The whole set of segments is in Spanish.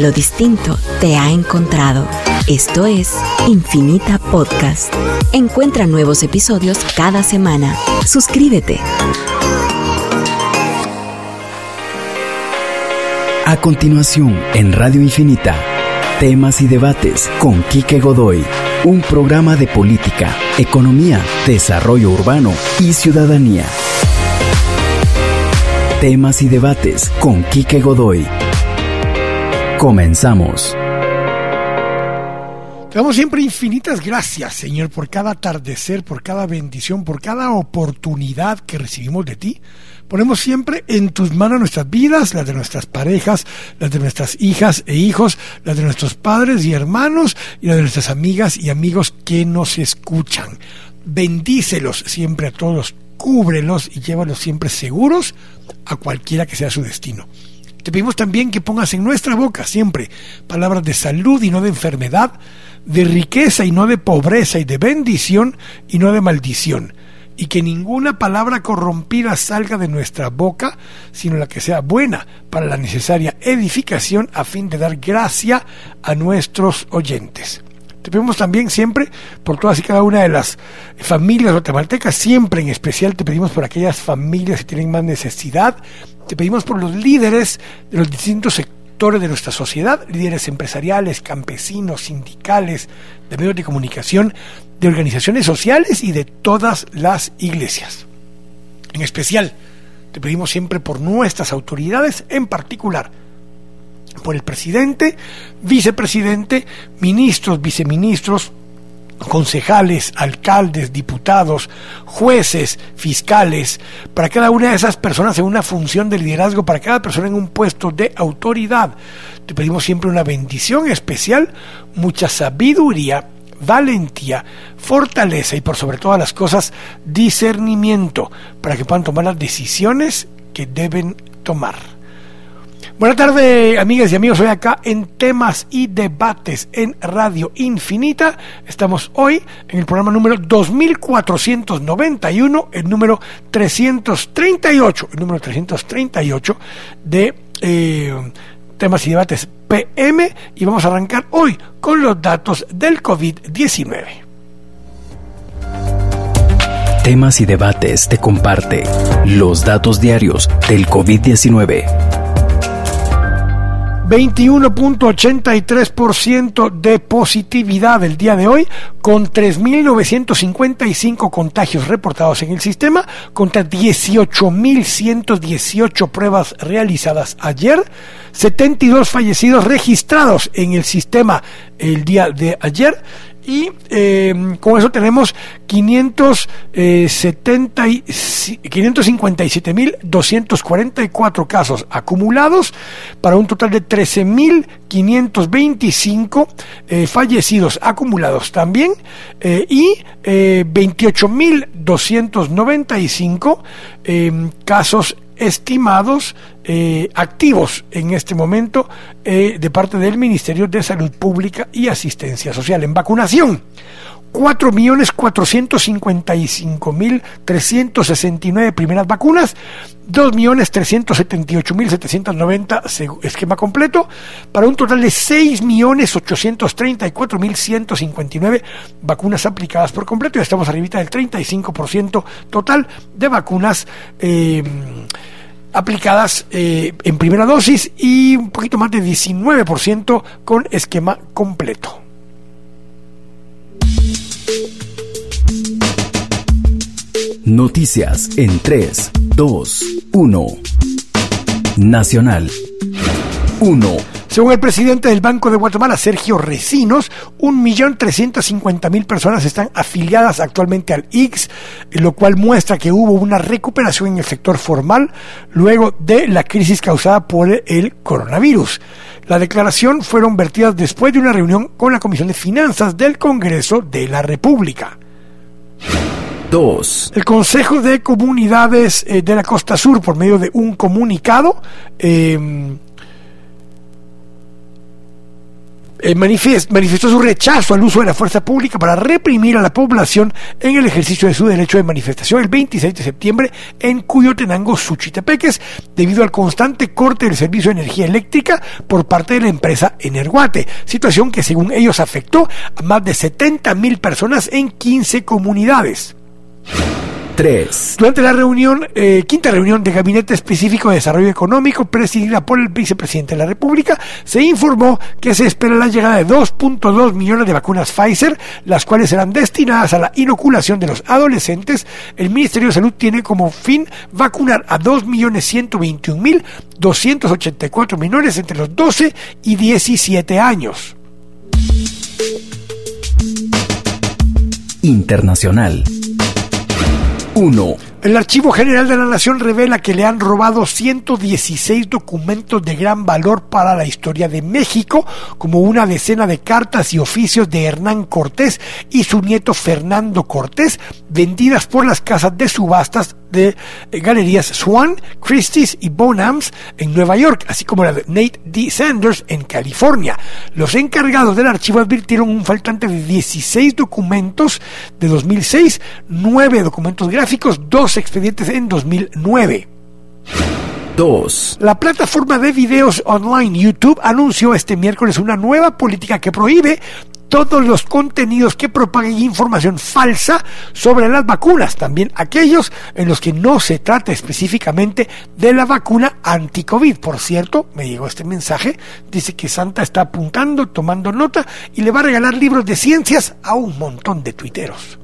Lo distinto te ha encontrado. Esto es Infinita Podcast. Encuentra nuevos episodios cada semana. Suscríbete. A continuación, en Radio Infinita, temas y debates con Quique Godoy, un programa de política, economía, desarrollo urbano y ciudadanía. Temas y debates con Quique Godoy. Comenzamos. Te damos siempre infinitas gracias, Señor, por cada atardecer, por cada bendición, por cada oportunidad que recibimos de ti. Ponemos siempre en tus manos nuestras vidas, las de nuestras parejas, las de nuestras hijas e hijos, las de nuestros padres y hermanos y las de nuestras amigas y amigos que nos escuchan. Bendícelos siempre a todos, cúbrelos y llévalos siempre seguros a cualquiera que sea su destino. Te pedimos también que pongas en nuestra boca siempre palabras de salud y no de enfermedad, de riqueza y no de pobreza y de bendición y no de maldición. Y que ninguna palabra corrompida salga de nuestra boca, sino la que sea buena para la necesaria edificación a fin de dar gracia a nuestros oyentes. Te pedimos también siempre por todas y cada una de las familias guatemaltecas, siempre en especial te pedimos por aquellas familias que tienen más necesidad, te pedimos por los líderes de los distintos sectores de nuestra sociedad, líderes empresariales, campesinos, sindicales, de medios de comunicación, de organizaciones sociales y de todas las iglesias. En especial, te pedimos siempre por nuestras autoridades, en particular por el presidente, vicepresidente, ministros, viceministros, concejales, alcaldes, diputados, jueces, fiscales, para cada una de esas personas en una función de liderazgo, para cada persona en un puesto de autoridad. Te pedimos siempre una bendición especial, mucha sabiduría, valentía, fortaleza y por sobre todas las cosas discernimiento para que puedan tomar las decisiones que deben tomar. Buenas tardes, amigas y amigos. Hoy acá en temas y debates en Radio Infinita. Estamos hoy en el programa número 2491, el número 338, el número 338 de eh, temas y debates PM. Y vamos a arrancar hoy con los datos del COVID-19. Temas y debates te comparte los datos diarios del COVID-19 21.83% de positividad el día de hoy, con 3.955 contagios reportados en el sistema, contra 18.118 pruebas realizadas ayer, 72 fallecidos registrados en el sistema el día de ayer, y eh, con eso tenemos 557.244 casos acumulados para un total de 13.525 eh, fallecidos acumulados también eh, y 28.295 casos estimados eh, activos en este momento eh, de parte del Ministerio de Salud Pública y Asistencia Social en vacunación. 4.455.369 primeras vacunas, 2.378.790 esquema completo, para un total de 6.834.159 vacunas aplicadas por completo. Ya estamos arribita del 35% total de vacunas. Eh, aplicadas eh, en primera dosis y un poquito más de 19% con esquema completo. Noticias en 3, 2, 1. Nacional 1. Según el presidente del Banco de Guatemala, Sergio Recinos, 1.350.000 personas están afiliadas actualmente al IX, lo cual muestra que hubo una recuperación en el sector formal luego de la crisis causada por el coronavirus. La declaración fueron vertidas después de una reunión con la Comisión de Finanzas del Congreso de la República. 2. El Consejo de Comunidades eh, de la Costa Sur, por medio de un comunicado, eh, eh, manifestó su rechazo al uso de la fuerza pública para reprimir a la población en el ejercicio de su derecho de manifestación el 26 de septiembre en Cuyotenango, Suchitepeques, debido al constante corte del servicio de energía eléctrica por parte de la empresa Energuate, situación que según ellos afectó a más de 70 mil personas en 15 comunidades. Durante la reunión, eh, quinta reunión de Gabinete Específico de Desarrollo Económico, presidida por el vicepresidente de la República, se informó que se espera la llegada de 2.2 millones de vacunas Pfizer, las cuales serán destinadas a la inoculación de los adolescentes. El Ministerio de Salud tiene como fin vacunar a 2.121.284 menores entre los 12 y 17 años. Internacional. 1. El Archivo General de la Nación revela que le han robado 116 documentos de gran valor para la historia de México, como una decena de cartas y oficios de Hernán Cortés y su nieto Fernando Cortés, vendidas por las casas de subastas de eh, galerías Swan, Christie's y Bonhams en Nueva York, así como la de Nate D. Sanders en California. Los encargados del archivo advirtieron un faltante de 16 documentos de 2006, 9 documentos gráficos, 2 expedientes en 2009. 2. La plataforma de videos online YouTube anunció este miércoles una nueva política que prohíbe todos los contenidos que propaguen información falsa sobre las vacunas, también aquellos en los que no se trata específicamente de la vacuna anti-COVID. Por cierto, me llegó este mensaje, dice que Santa está apuntando, tomando nota y le va a regalar libros de ciencias a un montón de tuiteros.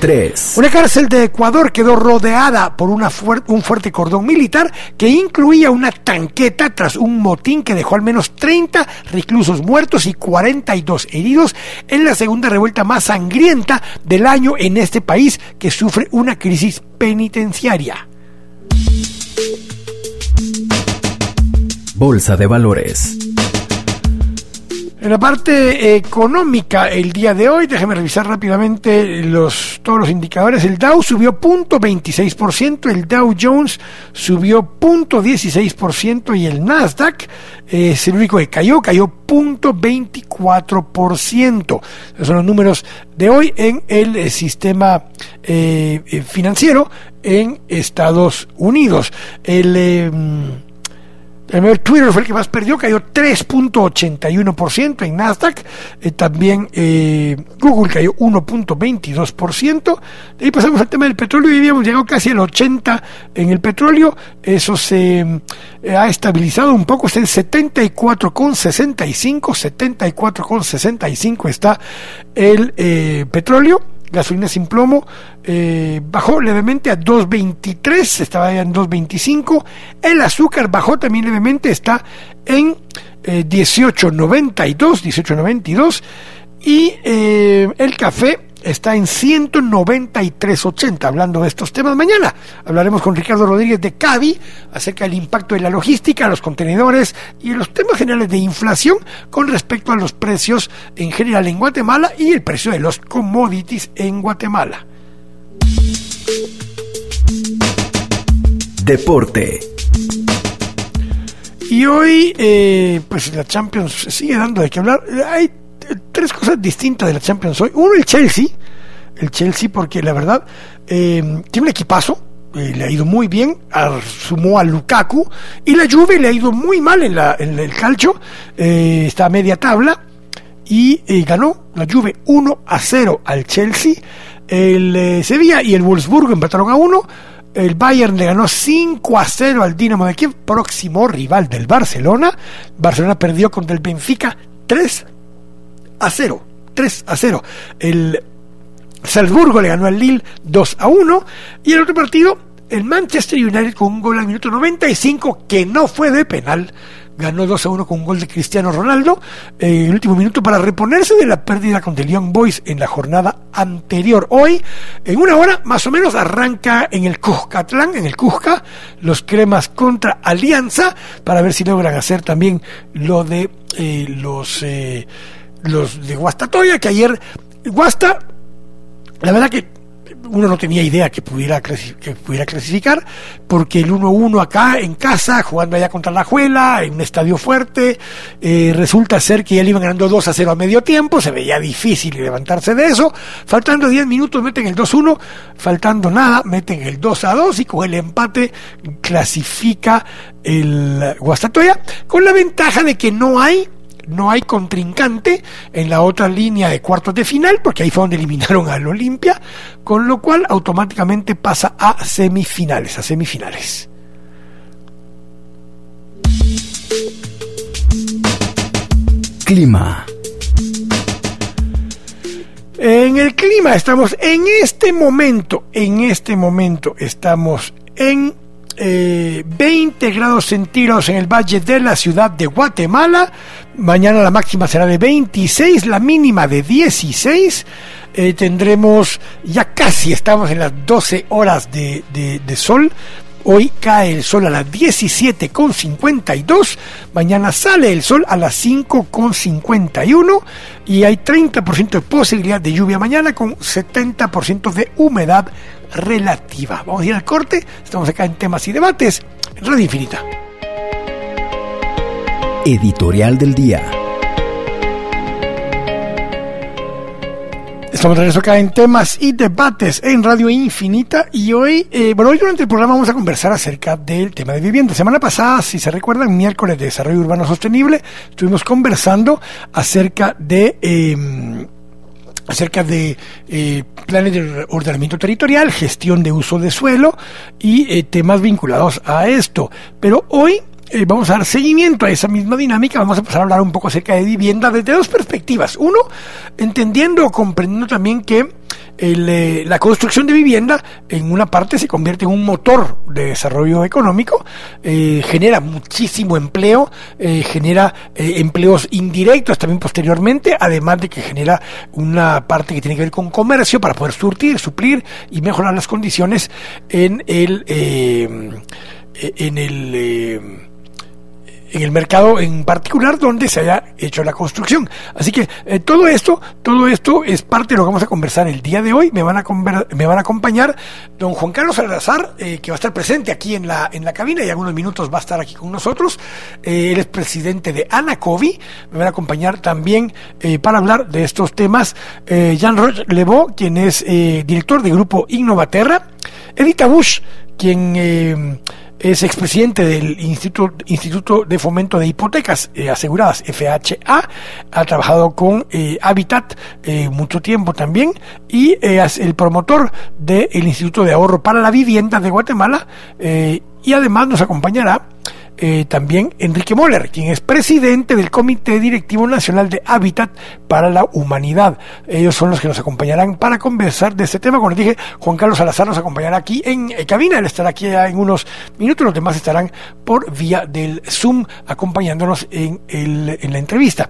3. Una cárcel de Ecuador quedó rodeada por una un fuerte cordón militar que incluía una tanqueta tras un motín que dejó al menos 30 reclusos muertos y 42 heridos en la segunda revuelta más sangrienta del año en este país que sufre una crisis penitenciaria. Bolsa de Valores. En la parte económica, el día de hoy, déjeme revisar rápidamente los, todos los indicadores. El Dow subió 0.26%, el Dow Jones subió 0.16% y el Nasdaq es el único que cayó, cayó 0.24%. Esos son los números de hoy en el eh, sistema eh, eh, financiero en Estados Unidos. El em, el Twitter fue el que más perdió, cayó 3.81% en Nasdaq. Eh, también eh, Google cayó 1.22%. De ahí pasamos al tema del petróleo y habíamos llegado casi al 80 en el petróleo. Eso se eh, ha estabilizado un poco, está en 74,65. 74,65 está el petróleo gasolina sin plomo eh, bajó levemente a 2.23, estaba en 2.25. El azúcar bajó también levemente, está en 18.92, 18.92. Y eh, el café está en 193.80. Hablando de estos temas, mañana hablaremos con Ricardo Rodríguez de Cavi acerca del impacto de la logística, los contenedores y los temas generales de inflación con respecto a los precios en general en Guatemala y el precio de los commodities en Guatemala. Deporte. Y hoy, eh, pues la Champions sigue dando de qué hablar. Hay tres cosas distintas de la Champions hoy. Uno, el Chelsea. El Chelsea, porque la verdad, eh, tiene un equipazo. Eh, le ha ido muy bien, sumó a Lukaku y la Juve le ha ido muy mal en, la, en el calcio, eh, está a media tabla y ganó la Juve 1 a 0 al Chelsea, el Sevilla y el Wolfsburgo empataron a 1, el Bayern le ganó 5 a 0 al Dinamo de Kiev, próximo rival del Barcelona. Barcelona perdió contra el Benfica 3 a 0. 3 a 0. El Salzburgo le ganó al Lille 2 a 1. Y el otro partido, el Manchester United con un gol al minuto 95 que no fue de penal. Ganó 2 a 1 con un gol de Cristiano Ronaldo. Eh, el último minuto para reponerse de la pérdida contra el Young Boys en la jornada anterior. Hoy, en una hora, más o menos, arranca en el Cuscatlán, en el Cusca, los cremas contra Alianza, para ver si logran hacer también lo de eh, los. Eh, los de Guastatoya, que ayer Guasta, la verdad que uno no tenía idea que pudiera, que pudiera clasificar, porque el 1-1 acá en casa, jugando allá contra la Juela, en un estadio fuerte, eh, resulta ser que ya le iban ganando 2 a 0 a medio tiempo, se veía difícil levantarse de eso, faltando 10 minutos meten el 2-1, faltando nada, meten el 2 a 2 y con el empate clasifica el Guastatoya, con la ventaja de que no hay no hay contrincante en la otra línea de cuartos de final, porque ahí fue donde eliminaron al Olimpia, con lo cual automáticamente pasa a semifinales, a semifinales. Clima. En el clima estamos en este momento, en este momento estamos en 20 eh, grados centígrados en el valle de la ciudad de Guatemala. Mañana la máxima será de 26, la mínima de 16. Eh, tendremos, ya casi estamos en las 12 horas de, de sol. Hoy cae el sol a las 17.52, mañana sale el sol a las 5.51 y hay 30% de posibilidad de lluvia mañana con 70% de humedad relativa. Vamos a ir al corte, estamos acá en temas y debates, en Radio Infinita. Editorial del día. Estamos de regreso acá en temas y debates en Radio Infinita y hoy, eh, bueno, hoy durante el programa vamos a conversar acerca del tema de vivienda. Semana pasada, si se recuerdan, miércoles de Desarrollo Urbano Sostenible, estuvimos conversando acerca de... Eh, acerca de eh, planes de ordenamiento territorial, gestión de uso de suelo y eh, temas vinculados a esto. Pero hoy eh, vamos a dar seguimiento a esa misma dinámica, vamos a pasar a hablar un poco acerca de vivienda desde dos perspectivas. Uno, entendiendo o comprendiendo también que eh, la construcción de vivienda en una parte se convierte en un motor de desarrollo económico, eh, genera muchísimo empleo, genera empleos indirectos también posteriormente, además de que genera una parte que tiene que ver con comercio para poder surtir, suplir y mejorar las condiciones en el en el en el mercado en particular donde se haya hecho la construcción. Así que eh, todo esto, todo esto es parte de lo que vamos a conversar el día de hoy. Me van a me van a acompañar don Juan Carlos Salazar, eh, que va a estar presente aquí en la en la cabina y algunos minutos va a estar aquí con nosotros. Eh, él es presidente de Anacovi. Me van a acompañar también para hablar de estos temas Jean Roch Lebeau, quien es director del grupo Innovaterra. Edita Bush, quien es expresidente del Instituto, Instituto de Fomento de Hipotecas eh, Aseguradas, FHA, ha trabajado con eh, Habitat eh, mucho tiempo también y es el promotor del Instituto de Ahorro para la Vivienda de Guatemala y además nos acompañará eh, también Enrique Moller, quien es presidente del Comité Directivo Nacional de Hábitat para la Humanidad. Ellos son los que nos acompañarán para conversar de este tema. Como les dije, Juan Carlos Salazar nos acompañará aquí en eh, cabina, él estará aquí en unos minutos, los demás estarán por vía del Zoom acompañándonos en, el, en la entrevista.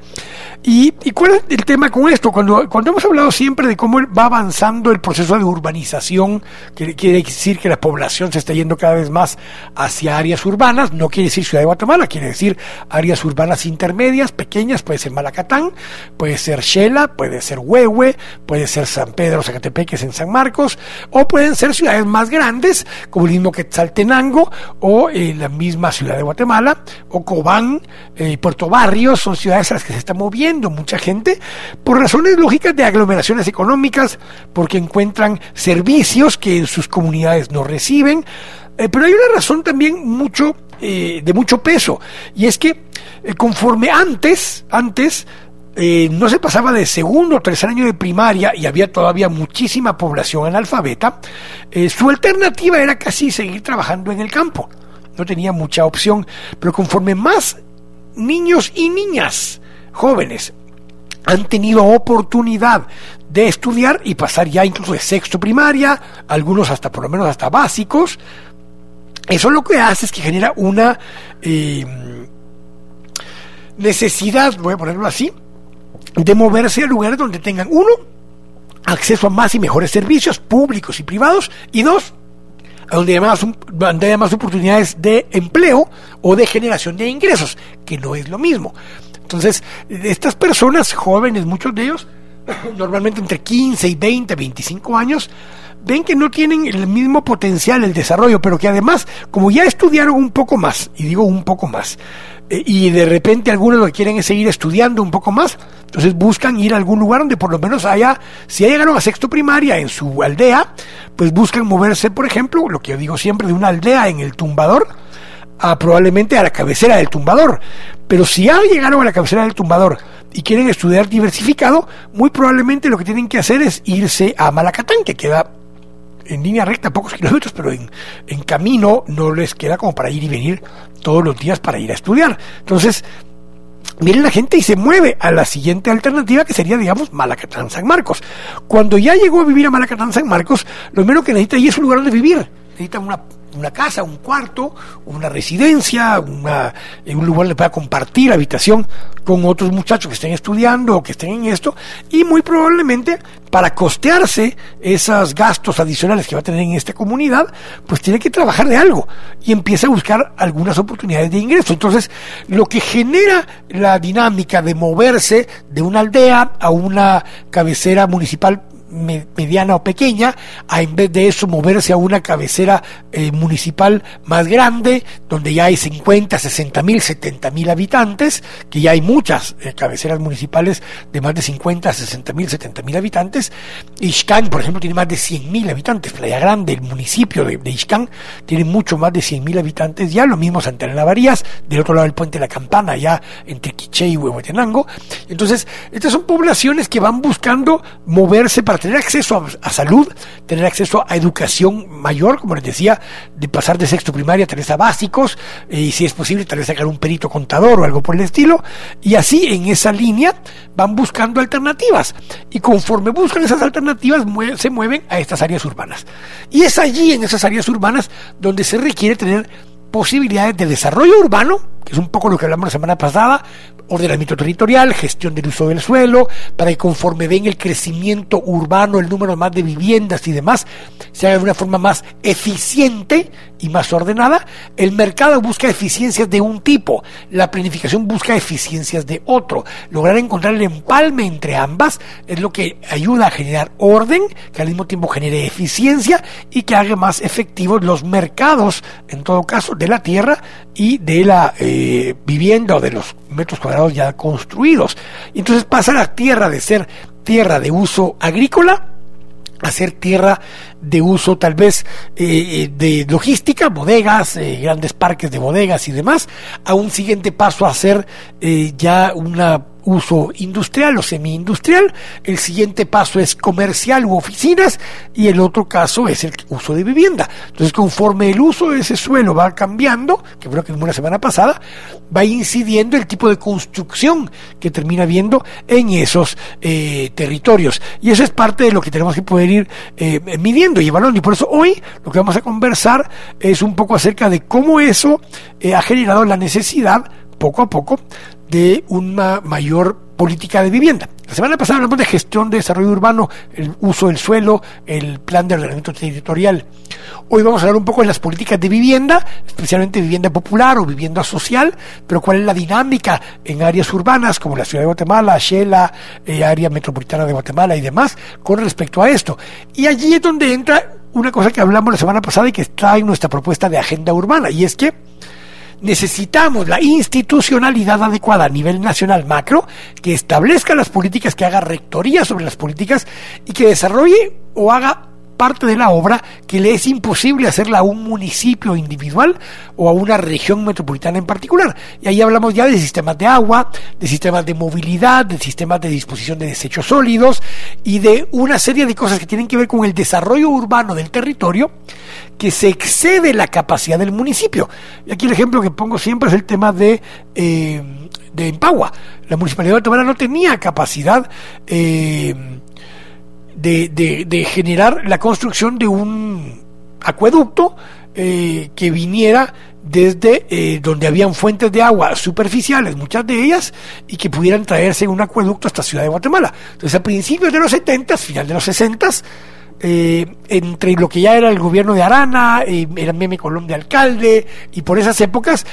¿Y, cuál es el tema con esto? Cuando, cuando hemos hablado siempre de cómo va avanzando el proceso de urbanización, que quiere decir que la población se está yendo cada vez más hacia áreas urbanas, no quiere decir Ciudad de Guatemala, quiere decir áreas urbanas intermedias, pequeñas, puede ser Malacatán, puede ser Shela, puede ser Huehue, puede ser San Pedro, Zacatepeques en San Marcos, o pueden ser ciudades más grandes, como el mismo Quetzaltenango, o eh, la misma Ciudad de Guatemala, o Cobán, eh, Puerto Barrios, son ciudades a las que se está moviendo mucha gente, por razones lógicas de aglomeraciones económicas, porque encuentran servicios que en sus comunidades no reciben, eh, pero hay una razón también mucho eh, de mucho peso y es que eh, conforme antes antes no se pasaba de segundo o tercer año de primaria y había todavía muchísima población analfabeta, su alternativa era casi seguir trabajando en el campo. No tenía mucha opción, pero conforme más niños y niñas jóvenes han tenido oportunidad de estudiar y pasar ya incluso de sexto primaria, algunos hasta por lo menos hasta básicos, eso lo que hace es que genera una eh, necesidad, voy a ponerlo así, de moverse a lugares donde tengan, uno, acceso a más y mejores servicios públicos y privados, y dos, donde haya más, donde haya más oportunidades de empleo o de generación de ingresos, que no es lo mismo. Entonces, estas personas jóvenes, muchos de ellos, normalmente entre 15 y 20, 25 años, ven que no tienen el mismo potencial, el desarrollo, pero que además, como ya estudiaron un poco más, y digo un poco más, eh, y de repente algunos lo que quieren es seguir estudiando un poco más, entonces buscan ir a algún lugar donde por lo menos haya, si ya llegaron a sexto primaria en su aldea, pues buscan moverse, por ejemplo, lo que yo digo siempre, de una aldea en el tumbador, a probablemente a la cabecera del tumbador. Pero si ya llegaron a la cabecera del tumbador y quieren estudiar diversificado, muy probablemente lo que tienen que hacer es irse a Malacatán, que queda en línea recta pocos kilómetros, pero en, en camino no les queda como para ir y venir todos los días para ir a estudiar. Entonces, miren la gente y se mueve a la siguiente alternativa que sería, digamos, Malacatán San Marcos. Cuando ya llegó a vivir a Malacatán San Marcos, lo menos que necesita ahí es un lugar donde vivir. Necesita una una casa, un cuarto, una residencia, una, un lugar donde pueda compartir habitación con otros muchachos que estén estudiando o que estén en esto, y muy probablemente para costearse esos gastos adicionales que va a tener en esta comunidad, pues tiene que trabajar de algo y empieza a buscar algunas oportunidades de ingreso. Entonces, lo que genera la dinámica de moverse de una aldea a una cabecera municipal mediana o pequeña, a en vez de eso moverse a una cabecera eh, municipal más grande, donde ya hay 50, 60 mil, 70 mil habitantes, que ya hay muchas eh, cabeceras municipales de más de 50, 60 mil, 70 mil habitantes. Ixcán, por ejemplo, tiene más de 100 mil habitantes. Playa Grande, el municipio de, de tiene mucho más de 100 mil habitantes ya. Lo mismo Santa Varías, del otro lado del puente de la Campana, ya entre Quiché y Huehuetenango. Entonces, estas son poblaciones que van buscando moverse para tener acceso a, salud, tener acceso a educación mayor, como les decía, de pasar de sexto primaria a tres a básicos, eh, y si es posible, tal vez sacar un perito contador o algo por el estilo, y así en esa línea van buscando alternativas, y conforme buscan esas alternativas, se mueven a estas áreas urbanas. Y es allí, en esas áreas urbanas, donde se requiere tener posibilidades de desarrollo urbano, que es un poco lo que hablamos la semana pasada, ordenamiento territorial, gestión del uso del suelo, para que conforme ven el crecimiento urbano, el número más de viviendas y demás, se haga de una forma más eficiente y más ordenada. El mercado busca eficiencias de un tipo, la planificación busca eficiencias de otro. Lograr encontrar el empalme entre ambas es lo que ayuda a generar orden, que al mismo tiempo genere eficiencia y que haga más efectivos los mercados, en todo caso, de la tierra y de la eh, vivienda o de los metros cuadrados ya construidos. Entonces pasa la tierra de ser tierra de uso agrícola a ser tierra de uso tal vez eh, eh, de logística, bodegas, grandes parques de bodegas y demás, a un siguiente paso a ser ya una uso industrial o semi-industrial, el siguiente paso es comercial u oficinas y el otro caso es el uso de vivienda. Entonces, conforme el uso de ese suelo va cambiando, que creo que es una semana pasada, va incidiendo el tipo de construcción que termina viendo en esos eh, territorios. Y eso es parte de lo que tenemos que poder ir eh, midiendo y evaluando. Y por eso hoy lo que vamos a conversar es un poco acerca de cómo eso eh, ha generado la necesidad poco a poco de una mayor política de vivienda. La semana pasada hablamos de gestión de desarrollo urbano, el uso del suelo, el plan de ordenamiento territorial. Hoy vamos a hablar un poco de las políticas de vivienda, especialmente vivienda popular o vivienda social, pero cuál es la dinámica en áreas urbanas como la ciudad de Guatemala, Shela, eh, área metropolitana de Guatemala y demás, con respecto a esto. Y allí es donde entra una cosa que hablamos la semana pasada y que está en nuestra propuesta de agenda urbana, y es que necesitamos la institucionalidad adecuada a nivel nacional macro que establezca las políticas, que haga rectoría sobre las políticas y que desarrolle o haga parte de la obra que le es imposible hacerla a un municipio individual o a una región metropolitana en particular. Y ahí hablamos ya de sistemas de agua, de sistemas de movilidad, de sistemas de disposición de desechos sólidos y de una serie de cosas que tienen que ver con el desarrollo urbano del territorio que se excede la capacidad del municipio. Y aquí el ejemplo que pongo siempre es el tema de... Eh, de Empagua. La municipalidad de Guatemala no tenía capacidad eh, de, generar la construcción de un acueducto eh, que viniera desde eh, donde habían fuentes de agua superficiales, muchas de ellas, y que pudieran traerse un acueducto hasta Ciudad de Guatemala. Entonces, a principios de los 70, final de los 60, eh, entre lo que ya era el gobierno de Arana, y era Meme Colón de alcalde, y por esas épocas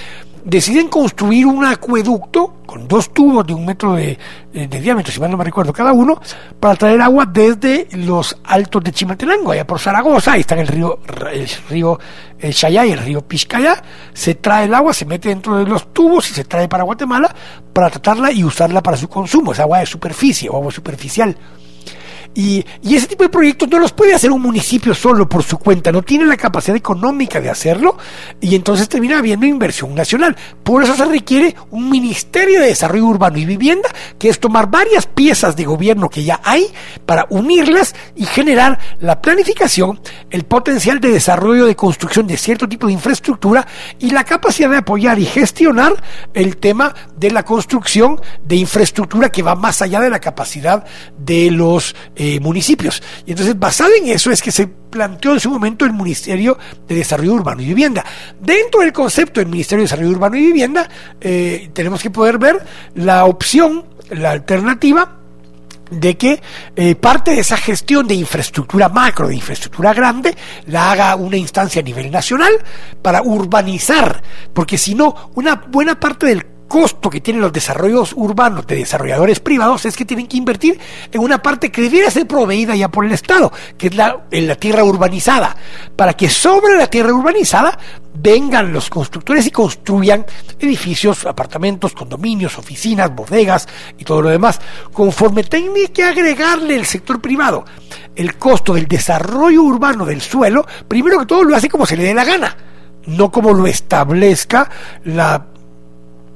deciden construir un acueducto con dos tubos de un metro de, diámetro, si mal no me recuerdo, cada uno, para traer agua desde los altos de Chimaltenango, allá por Zaragoza, ahí está el río, el río el y el río Piscaya, se trae el agua, se mete dentro de los tubos y se trae para Guatemala para tratarla y usarla para su consumo, es agua de superficie o agua superficial. Y, ese tipo de proyectos no los puede hacer un municipio solo por su cuenta, no tiene la capacidad económica de hacerlo y entonces termina habiendo inversión nacional. Por eso se requiere un Ministerio de Desarrollo Urbano y Vivienda, que es tomar varias piezas de gobierno que ya hay para unirlas y generar la planificación, el potencial de desarrollo de construcción de cierto tipo de infraestructura y la capacidad de apoyar y gestionar el tema de la construcción de infraestructura que va más allá de la capacidad de los eh, municipios. Y entonces, basado en eso, es que se planteó en su momento el Ministerio de Desarrollo Urbano y Vivienda. Dentro del concepto del Ministerio de Desarrollo Urbano y Vivienda, eh, tenemos que poder ver la opción, la alternativa de que eh, parte de esa gestión de infraestructura macro, de infraestructura grande, la haga una instancia a nivel nacional para urbanizar, porque si no, una buena parte del costo que tienen los desarrollos urbanos de desarrolladores privados es que tienen que invertir en una parte que debiera ser proveída ya por el Estado, que es la, en la tierra urbanizada, para que sobre la tierra urbanizada vengan los constructores y construyan edificios, apartamentos, condominios, oficinas, bodegas y todo lo demás, conforme tenga que agregarle el sector privado el costo del desarrollo urbano del suelo, primero que todo lo hace como se le dé la gana, no como lo establezca la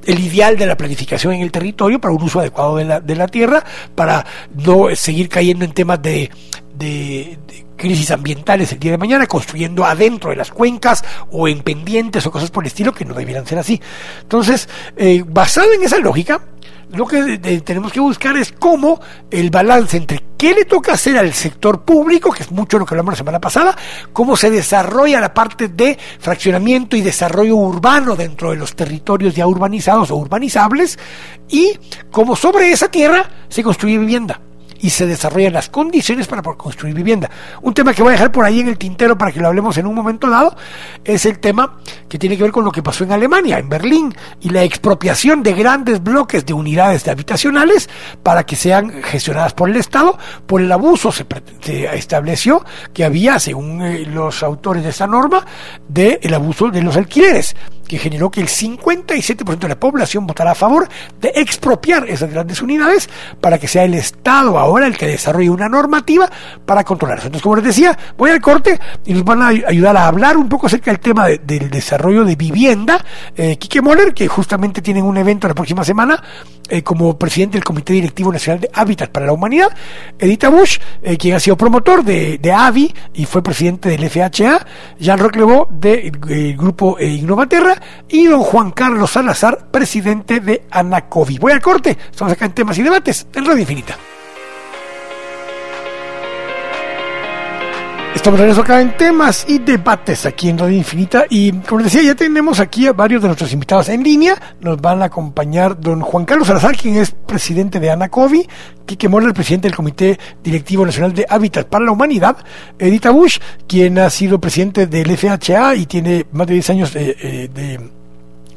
el ideal de la planificación en el territorio para un uso adecuado de la, de la tierra, para no seguir cayendo en temas de, de, crisis ambientales el día de mañana, construyendo adentro de las cuencas o en pendientes o cosas por el estilo que no debieran ser así. Entonces, eh, basado en esa lógica, lo que tenemos que buscar es cómo el balance entre qué le toca hacer al sector público, que es mucho lo que hablamos la semana pasada, cómo se desarrolla la parte de fraccionamiento y desarrollo urbano dentro de los territorios ya urbanizados o urbanizables, y cómo sobre esa tierra se construye vivienda y se desarrollan las condiciones para construir vivienda. Un tema que voy a dejar por ahí en el tintero para que lo hablemos en un momento dado es el tema que tiene que ver con lo que pasó en Alemania, en Berlín, y la expropiación de grandes bloques de unidades habitacionales para que sean gestionadas por el Estado. Por el abuso se, estableció que había, según eh, los autores de esa norma, del el abuso de los alquileres que generó que el 57% de la población votara a favor de expropiar esas grandes unidades para que sea el Estado ahora el que desarrolle una normativa para controlarlas. Entonces, como les decía, voy al corte y nos van a ayudar a hablar un poco acerca del tema del desarrollo de vivienda. Eh, Quique Moller, que justamente tienen un evento la próxima semana eh, como presidente del Comité Directivo Nacional de Hábitat para la Humanidad. Edita Bush, eh, quien ha sido promotor de, AVI y fue presidente del FHA. Jean Roch del de, grupo Innovaterra y don Juan Carlos Salazar, presidente de Anacovi. Voy al corte, estamos acá en temas y debates en Radio Infinita. Estamos regreso acá en temas y debates aquí en Radio Infinita y como les decía ya tenemos aquí a varios de nuestros invitados en línea, nos van a acompañar don Juan Carlos Salazar quien es presidente de Anacovi, Quique el presidente del Comité Directivo Nacional de Hábitat para la Humanidad, Edita Bush quien ha sido presidente del FHA y tiene más de 10 años de, eh, de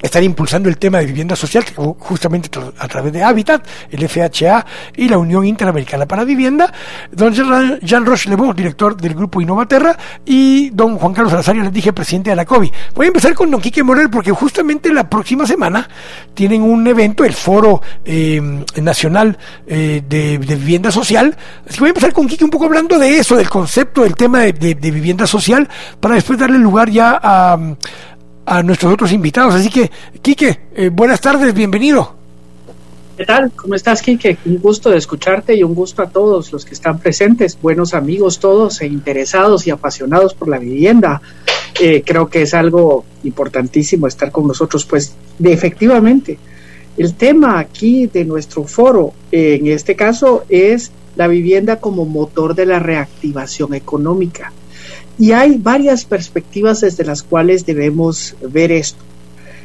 están impulsando el tema de vivienda social, justamente a través de Habitat, el FHA y la Unión Interamericana para Vivienda, don Jean Roche Lebon, director del grupo Innovaterra, y don Juan Carlos Salazario, les dije, presidente de la COVI. Voy a empezar con don Quique Morel, porque justamente la próxima semana tienen un evento, el Foro eh, Nacional eh, de, Vivienda Social. Así que voy a empezar con Quique un poco hablando de eso, del concepto, del tema de, de vivienda social, para después darle lugar ya a a nuestros otros invitados. Así que, Quique, eh, buenas tardes, bienvenido. ¿Qué tal? ¿Cómo estás, Quique? Un gusto de escucharte y un gusto a todos los que están presentes, buenos amigos todos e interesados y apasionados por la vivienda. Eh, creo que es algo importantísimo estar con nosotros, pues de, efectivamente, el tema aquí de nuestro foro, en este caso, es la vivienda como motor de la reactivación económica. Y hay varias perspectivas desde las cuales debemos ver esto.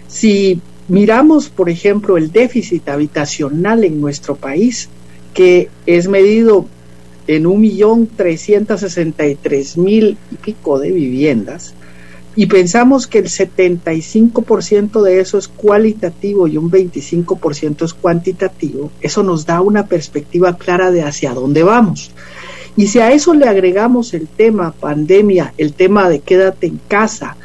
Si miramos, por ejemplo, el déficit habitacional en nuestro país, que es medido en un millón trescientos sesenta y tres mil y pico de viviendas y pensamos que el 75% de eso es cualitativo y un 25% es cuantitativo, eso nos da una perspectiva clara de hacia dónde vamos. Y si a eso le agregamos el tema pandemia, el tema de quédate en casa,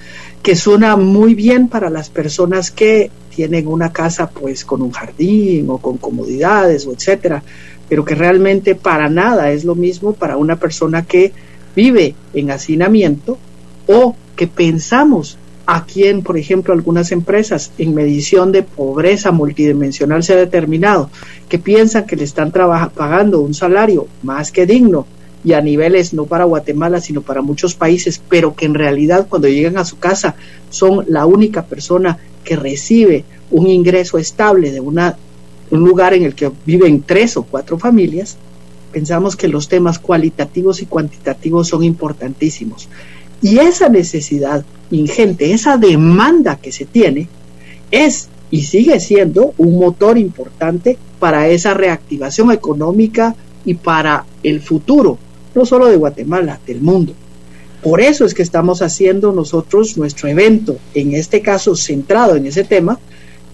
que suena muy bien para las personas que tienen una casa pues con un jardín o con comodidades o etcétera, pero que realmente para nada es lo mismo para una persona que vive en hacinamiento o que pensamos aquí en, por ejemplo, algunas empresas en medición de pobreza multidimensional se ha determinado que piensan que le están pagando un salario más que digno y a niveles no para Guatemala, sino para muchos países, pero que en realidad cuando llegan a su casa son la única persona que recibe un ingreso estable de una, un lugar en el que viven tres o cuatro familias, pensamos que los temas cualitativos y cuantitativos son importantísimos. Y esa necesidad ingente, esa demanda que se tiene, es y sigue siendo un motor importante para esa reactivación económica y para el futuro, no solo de Guatemala, del mundo. Por eso es que estamos haciendo nosotros nuestro evento, en este caso centrado en ese tema,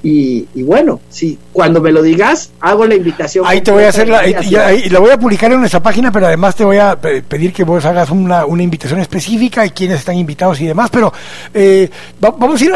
y, bueno, sí, cuando me lo digas, hago la invitación. Ahí te voy a hacer la, y, la voy a publicar en nuestra página, pero además te voy a pedir que vos hagas una, una invitación específica y quiénes están invitados y demás. Pero eh, vamos a ir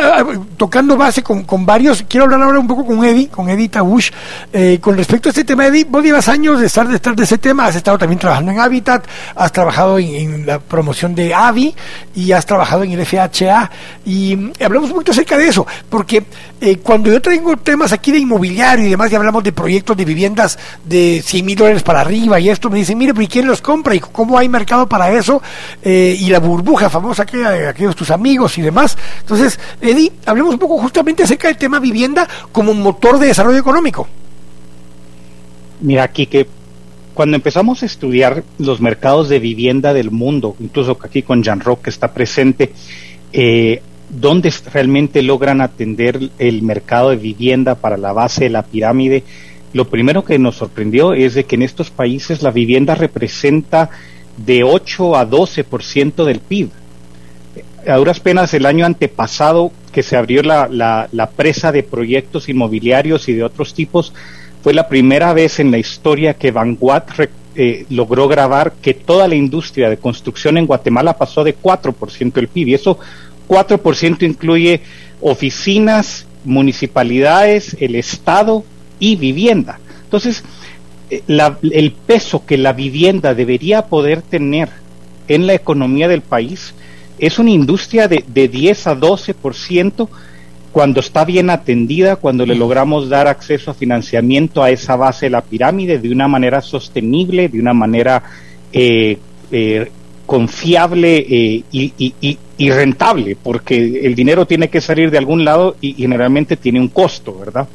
tocando base con, con, varios. Quiero hablar ahora un poco con Eddie, con Eddie Tabush, eh, con respecto a este tema. Eddie, vos llevas años de estar detrás de ese tema, has estado también trabajando en Habitat, has trabajado en, la promoción de AVI y has trabajado en el FHA. Y mm, hablamos un poquito acerca de eso, porque eh, cuando yo traigo temas aquí de inmobiliario y demás, y hablamos de proyectos de viviendas de 100 mil dólares para arriba y esto, me dicen, mire, ¿y quién los compra? ¿Y cómo hay mercado para eso? Eh, y la burbuja famosa que aquellos tus amigos y demás. Entonces, Eddie, hablemos un poco justamente acerca del tema vivienda como motor de desarrollo económico. Mira, aquí que cuando empezamos a estudiar los mercados de vivienda del mundo, incluso aquí con Jean Rock que está presente, eh, dónde realmente logran atender el mercado de vivienda para la base de la pirámide, lo primero que nos sorprendió es de que en estos países la vivienda representa de 8 a 12% del PIB. A duras penas el año antepasado que se abrió la, la, presa de proyectos inmobiliarios y de otros tipos, fue la primera vez en la historia que Vanguard eh, logró grabar que toda la industria de construcción en Guatemala pasó de 4% del PIB. Y eso 4% incluye oficinas, municipalidades, el Estado y vivienda. Entonces, eh, el peso que la vivienda debería poder tener en la economía del país es una industria de, de 10 a 12% cuando está bien atendida, cuando le logramos dar acceso a financiamiento a esa base de la pirámide de una manera sostenible, de una manera eh, eh, confiable y, rentable, porque el dinero tiene que salir de algún lado y, generalmente tiene un costo, ¿verdad?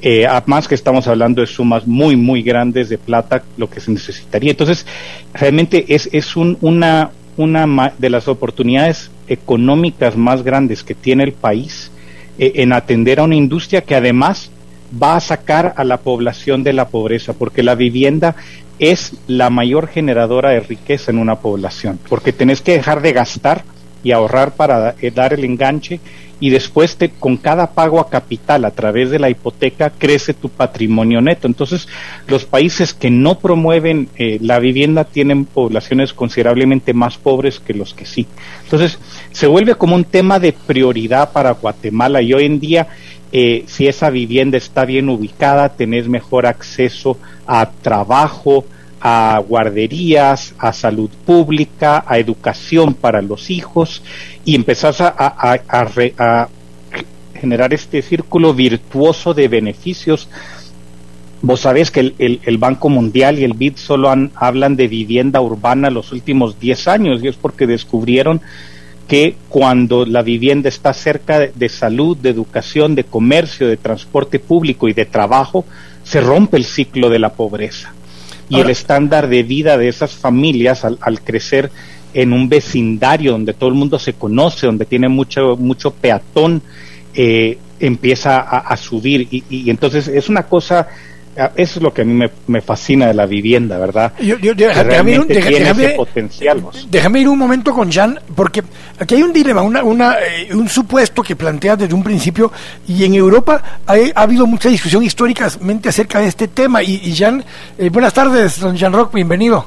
Eh, además que estamos hablando de sumas muy, muy grandes de plata, lo que se necesitaría. Entonces, realmente es, es una, una de las oportunidades económicas más grandes que tiene el país eh, en atender a una industria que además va a sacar a la población de la pobreza, porque la vivienda es la mayor generadora de riqueza en una población, porque tenés que dejar de gastar y ahorrar para eh, dar el enganche y después te, con cada pago a capital a través de la hipoteca crece tu patrimonio neto. Entonces, los países que no promueven eh, la vivienda tienen poblaciones considerablemente más pobres que los que sí. Entonces, se vuelve como un tema de prioridad para Guatemala y hoy en día eh, si esa vivienda está bien ubicada, tenés mejor acceso a trabajo, a guarderías, a salud pública, a educación para los hijos y empezás a, generar este círculo virtuoso de beneficios. Vos sabés que el, Banco Mundial y el BID solo hablan de vivienda urbana los últimos 10 años y es porque descubrieron que cuando la vivienda está cerca de, salud, de educación, de comercio, de transporte público y de trabajo, se rompe el ciclo de la pobreza. Y el estándar de vida de esas familias al, crecer en un vecindario donde todo el mundo se conoce, donde tiene mucho, mucho peatón, eh, empieza a, subir. Y, y, entonces es una cosa eso es lo que a mí me, fascina de la vivienda, ¿verdad? déjame, ir un, momento con Jan, porque aquí hay un dilema, una, una, eh, un supuesto que plantea desde un principio, y en Europa ha habido mucha discusión históricamente acerca de este tema. Y, Jan, eh, buenas tardes, don Jan Rock, bienvenido.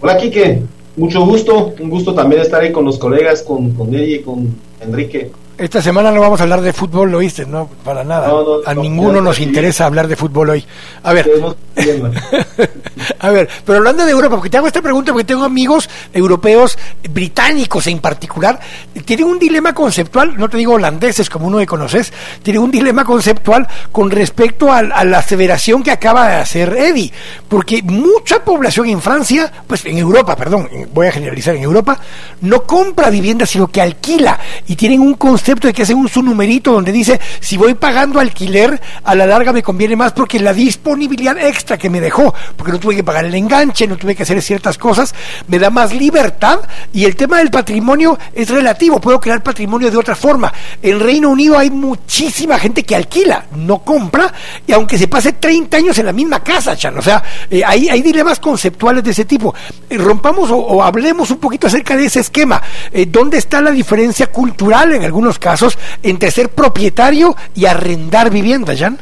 Hola, Quique. Mucho gusto, un gusto también estar ahí con los colegas, con, con y con Enrique. Esta semana no vamos a hablar de fútbol, lo oíste, no, para nada. a ninguno nos interesa hablar de fútbol hoy. A ver. a ver, pero hablando de Europa, porque te hago esta pregunta porque tengo amigos europeos, británicos en particular, tienen un dilema conceptual, no te digo holandeses como uno que conoces, tienen un dilema conceptual con respecto a, la aseveración que acaba de hacer Eddie, porque mucha población en Francia, pues en Europa, perdón, voy a generalizar en Europa, no compra vivienda, sino que alquila y tienen un concepto de que hacen un su numerito donde dice, si voy pagando alquiler, a la larga me conviene más porque la disponibilidad extra que me dejó, porque no tuve que pagar el enganche, no tuve que hacer ciertas cosas, me da más libertad y el tema del patrimonio es relativo, puedo crear patrimonio de otra forma. En Reino Unido hay muchísima gente que alquila, no compra, y aunque se pase 30 años en la misma casa, Chan, o sea, eh, hay, dilemas conceptuales de ese tipo. Eh, rompamos o, hablemos un poquito acerca de ese esquema. Eh, ¿Dónde está la diferencia cultural en algunos casos entre ser propietario y arrendar vivienda, Jan?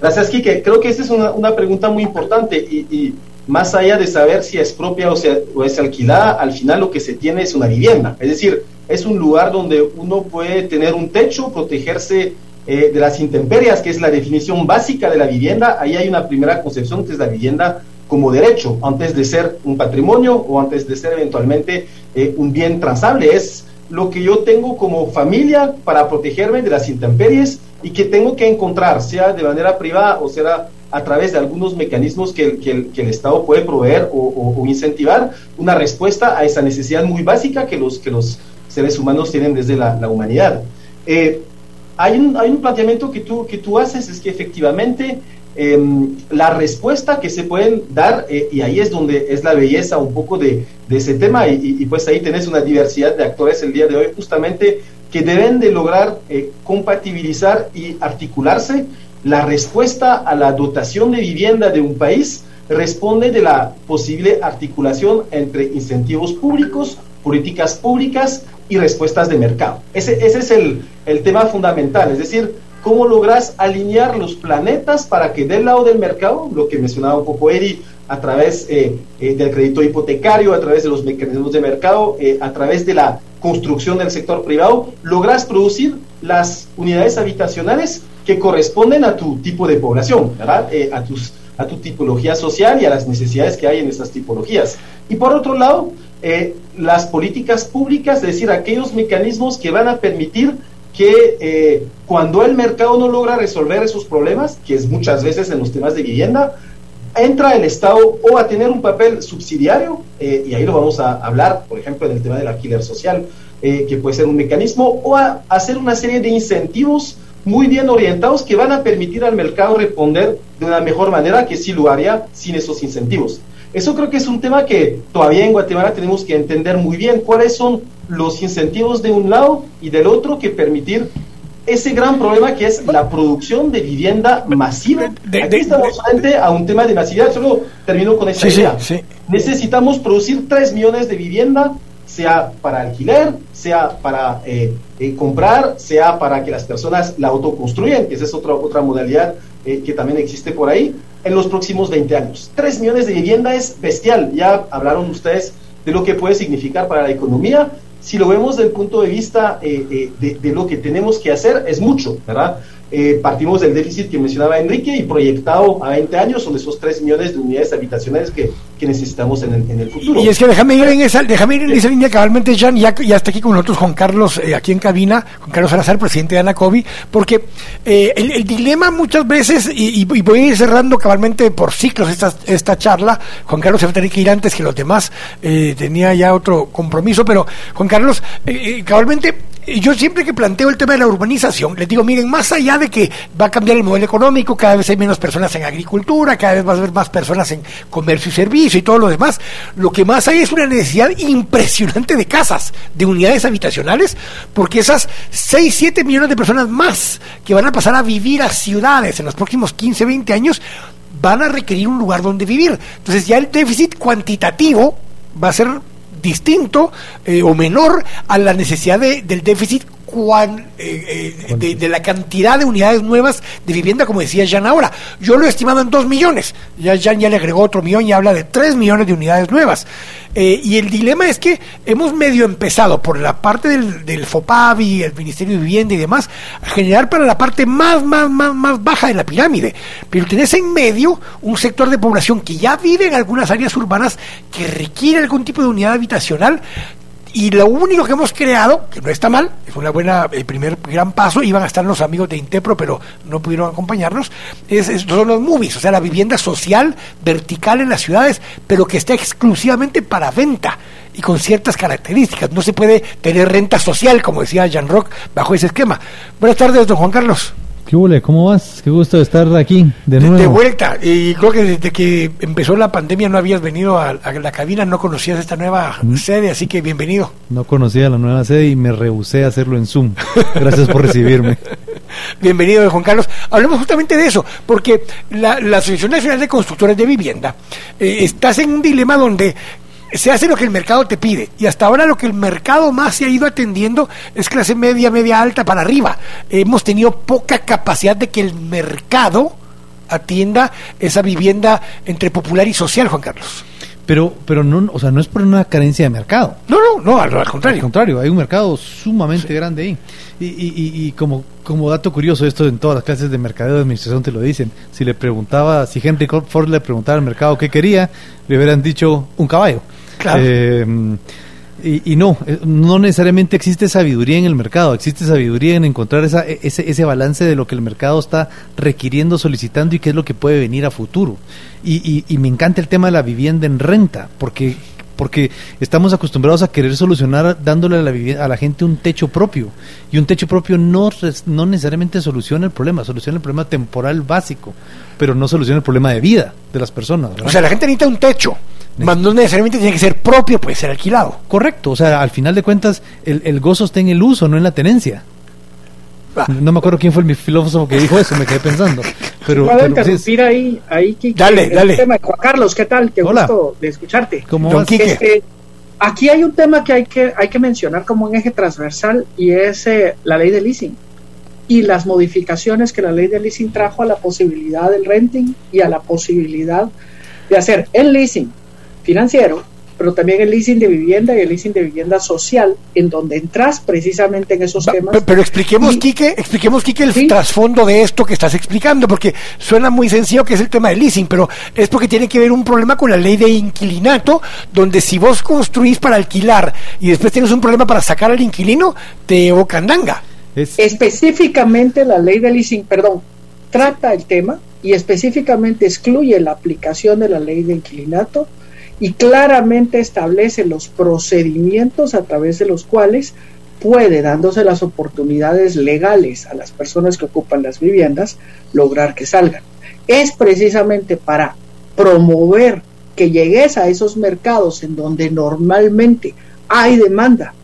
Gracias, Quique. Creo que esa es una, pregunta muy importante y, más allá de saber si es propia o, sea, o es alquilada, al final lo que se tiene es una vivienda. Es decir, es un lugar donde uno puede tener un techo, protegerse eh, de las intemperies, que es la definición básica de la vivienda. Ahí hay una primera concepción que es la vivienda como derecho, antes de ser un patrimonio o antes de ser eventualmente eh, un bien transable. Es lo que yo tengo como familia para protegerme de las intemperies y que tengo que encontrar, sea de manera privada o sea a través de algunos mecanismos que, el Estado puede proveer o, incentivar una respuesta a esa necesidad muy básica que los, que los seres humanos tienen desde la, humanidad. Eh, hay, un, hay un planteamiento que tú, que tú haces, es que efectivamente Em, la respuesta que se pueden dar, eh, y ahí es donde es la belleza un poco de, ese tema, y, pues ahí tenés una diversidad de actores el día de hoy, justamente que deben de lograr eh, compatibilizar y articularse la respuesta a la dotación de vivienda de un país responde de la posible articulación entre incentivos públicos, políticas públicas y respuestas de mercado. Ese, ese es el, el tema fundamental, es decir, cómo logras alinear los planetas para que del lado del mercado, lo que mencionaba un poco Eri, a través eh, eh, del crédito hipotecario, a través de los mecanismos de mercado, eh, a través de la construcción del sector privado, logras producir las unidades habitacionales que corresponden a tu tipo de población, ¿verdad? a, tus, a tu tipología social y a las necesidades que hay en esas tipologías. Y por otro lado, las políticas públicas, es decir, aquellos mecanismos que van a permitir que eh, cuando el mercado no logra resolver esos problemas, que es muchas veces en los temas de vivienda, entra el Estado o a tener un papel subsidiario, eh, y ahí lo vamos a hablar, por ejemplo, en el tema del alquiler social, eh, que puede ser un mecanismo, o a hacer una serie de incentivos muy bien orientados que van a permitir al mercado responder de una mejor manera que si lo haría sin esos incentivos. Eso creo que es un tema que todavía en Guatemala tenemos que entender muy bien cuáles son los incentivos de un lado y del otro que permitir ese gran problema que es la producción de vivienda masiva. Aquí estamos frente a un tema de masividad. Solo termino con esa idea. Necesitamos producir 3 millones de vivienda, sea para alquiler, sea para eh, eh, comprar, sea para que las personas la autoconstruyan, que esa es otra, otra modalidad eh, que también existe por ahí en los próximos 20 años. 3 millones de vivienda es bestial. Ya hablaron ustedes de lo que puede significar para la economía. Si lo vemos desde el punto de vista eh, eh, de, de, lo que tenemos que hacer, es mucho, ¿verdad? Eh, partimos del déficit que mencionaba Enrique y proyectado a 20 años son esos 3 millones de unidades habitacionales que, que necesitamos en el, en el, futuro. Y es que déjame ir en esa, déjame ir en esa línea cabalmente, Jan, ya, ya está aquí con nosotros Juan Carlos, eh, aquí en cabina, Juan Carlos Salazar, presidente de Anacobi, porque eh, el, dilema muchas veces, y, y, voy a ir cerrando cabalmente por ciclos esta, esta charla, Juan Carlos se va a tener que ir antes que los demás, tenía ya otro compromiso, pero Juan Carlos, cabalmente yo siempre que planteo el tema de la urbanización, les digo, miren, más allá de que va a cambiar el modelo económico, cada vez hay menos personas en agricultura, cada vez va a haber más personas en comercio y servicio y todo lo demás, lo que más hay es una necesidad impresionante de casas, de unidades habitacionales, porque esas 6, 7 millones de personas más que van a pasar a vivir a ciudades en los próximos 15, 20 años, van a requerir un lugar donde vivir. Entonces ya el déficit cuantitativo va a ser distinto eh, o menor a la necesidad del déficit eh, eh, de, la cantidad de unidades nuevas de vivienda, como decía Jan ahora. Yo lo he estimado en 2 millones. Ya Jan ya le agregó otro millón y habla de 3 millones de unidades nuevas. Eh, y el dilema es que hemos medio empezado por la parte del, del FOPAVI, el Ministerio de Vivienda y demás, a generar para la parte más, más, más, más baja de la pirámide. Pero tenés en medio un sector de población que ya vive en algunas áreas urbanas que requiere algún tipo de unidad habitacional y lo único que hemos creado, que no está mal, es una buena, el primer gran paso, iban a estar los amigos de Intepro, pero no pudieron acompañarnos, es, son los movies, o sea, la vivienda social, vertical en las ciudades, pero que está exclusivamente para venta y con ciertas características. No se puede tener renta social, como decía Jean Rock, bajo ese esquema. Buenas tardes, don Juan Carlos. ¿Qué? ¿Cómo vas? Qué gusto estar aquí de nuevo. De, vuelta. Y creo que desde que empezó la pandemia no habías venido a, la cabina, no conocías esta nueva mm. sede, así que bienvenido. No conocía la nueva sede y me rehusé a hacerlo en Zoom. Gracias por recibirme. Bienvenido, Juan Carlos. Hablemos justamente de eso, porque la, Asociación Nacional de Constructores de Vivienda eh, estás en un dilema donde se hace lo que el mercado te pide. Y hasta ahora lo que el mercado más se ha ido atendiendo es clase media, media alta para arriba. Hemos tenido poca capacidad de que el mercado atienda esa vivienda entre popular y social, Juan Carlos. Pero, pero no, o sea, no es por una carencia de mercado. No, no, no, al, contrario. Al contrario, hay un mercado sumamente grande ahí. Y, y, y, como, como dato curioso, esto en todas las clases de mercadeo de administración te lo dicen. Si le preguntaba, si Henry Ford le preguntaba al mercado qué quería, le hubieran dicho un caballo. Eh, y, no, eh, no necesariamente existe sabiduría en el mercado, existe sabiduría en encontrar esa, e, ese, ese balance de lo que el mercado está requiriendo, solicitando y qué es lo que puede venir a futuro. Y, y, me encanta el tema de la vivienda en renta, porque porque estamos acostumbrados a querer solucionar dándole a la, a la gente un techo propio y un techo propio no, no necesariamente soluciona el problema, soluciona el problema temporal básico, pero no soluciona el problema de vida de las personas. O sea, la gente necesita un techo, no necesariamente tiene que ser propio, puede ser alquilado. Correcto, o sea, al final de cuentas, el, el gozo está en el uso, no en la tenencia. Ah. No me acuerdo quién fue el filósofo que dijo eso, me quedé pensando. Pero, a interrumpir ahí, ahí dale, dale. Juan Carlos, ¿qué tal? Qué gusto de escucharte. ¿Cómo este, aquí hay un tema que hay que hay que mencionar como un eje transversal y es eh, la ley de leasing y las modificaciones que la ley de leasing trajo a la posibilidad del renting y a la posibilidad de hacer el leasing financiero, pero también el leasing de vivienda y el leasing de vivienda social, en donde entras precisamente en esos temas. Pero, expliquemos, Quique, expliquemos, Quique, el trasfondo de esto que estás explicando, porque suena muy sencillo que es el tema del leasing, pero es porque tiene que ver un problema con la ley de inquilinato, donde si vos construís para alquilar y después tienes un problema para sacar al inquilino, te candanga. Es... Específicamente la ley de leasing, perdón, trata el tema y específicamente excluye la aplicación de la ley de inquilinato y claramente establece los procedimientos a través de los cuales puede, dándose las oportunidades legales a las personas que ocupan las viviendas, lograr que salgan. Es precisamente para promover que llegues a esos mercados en donde normalmente hay demanda,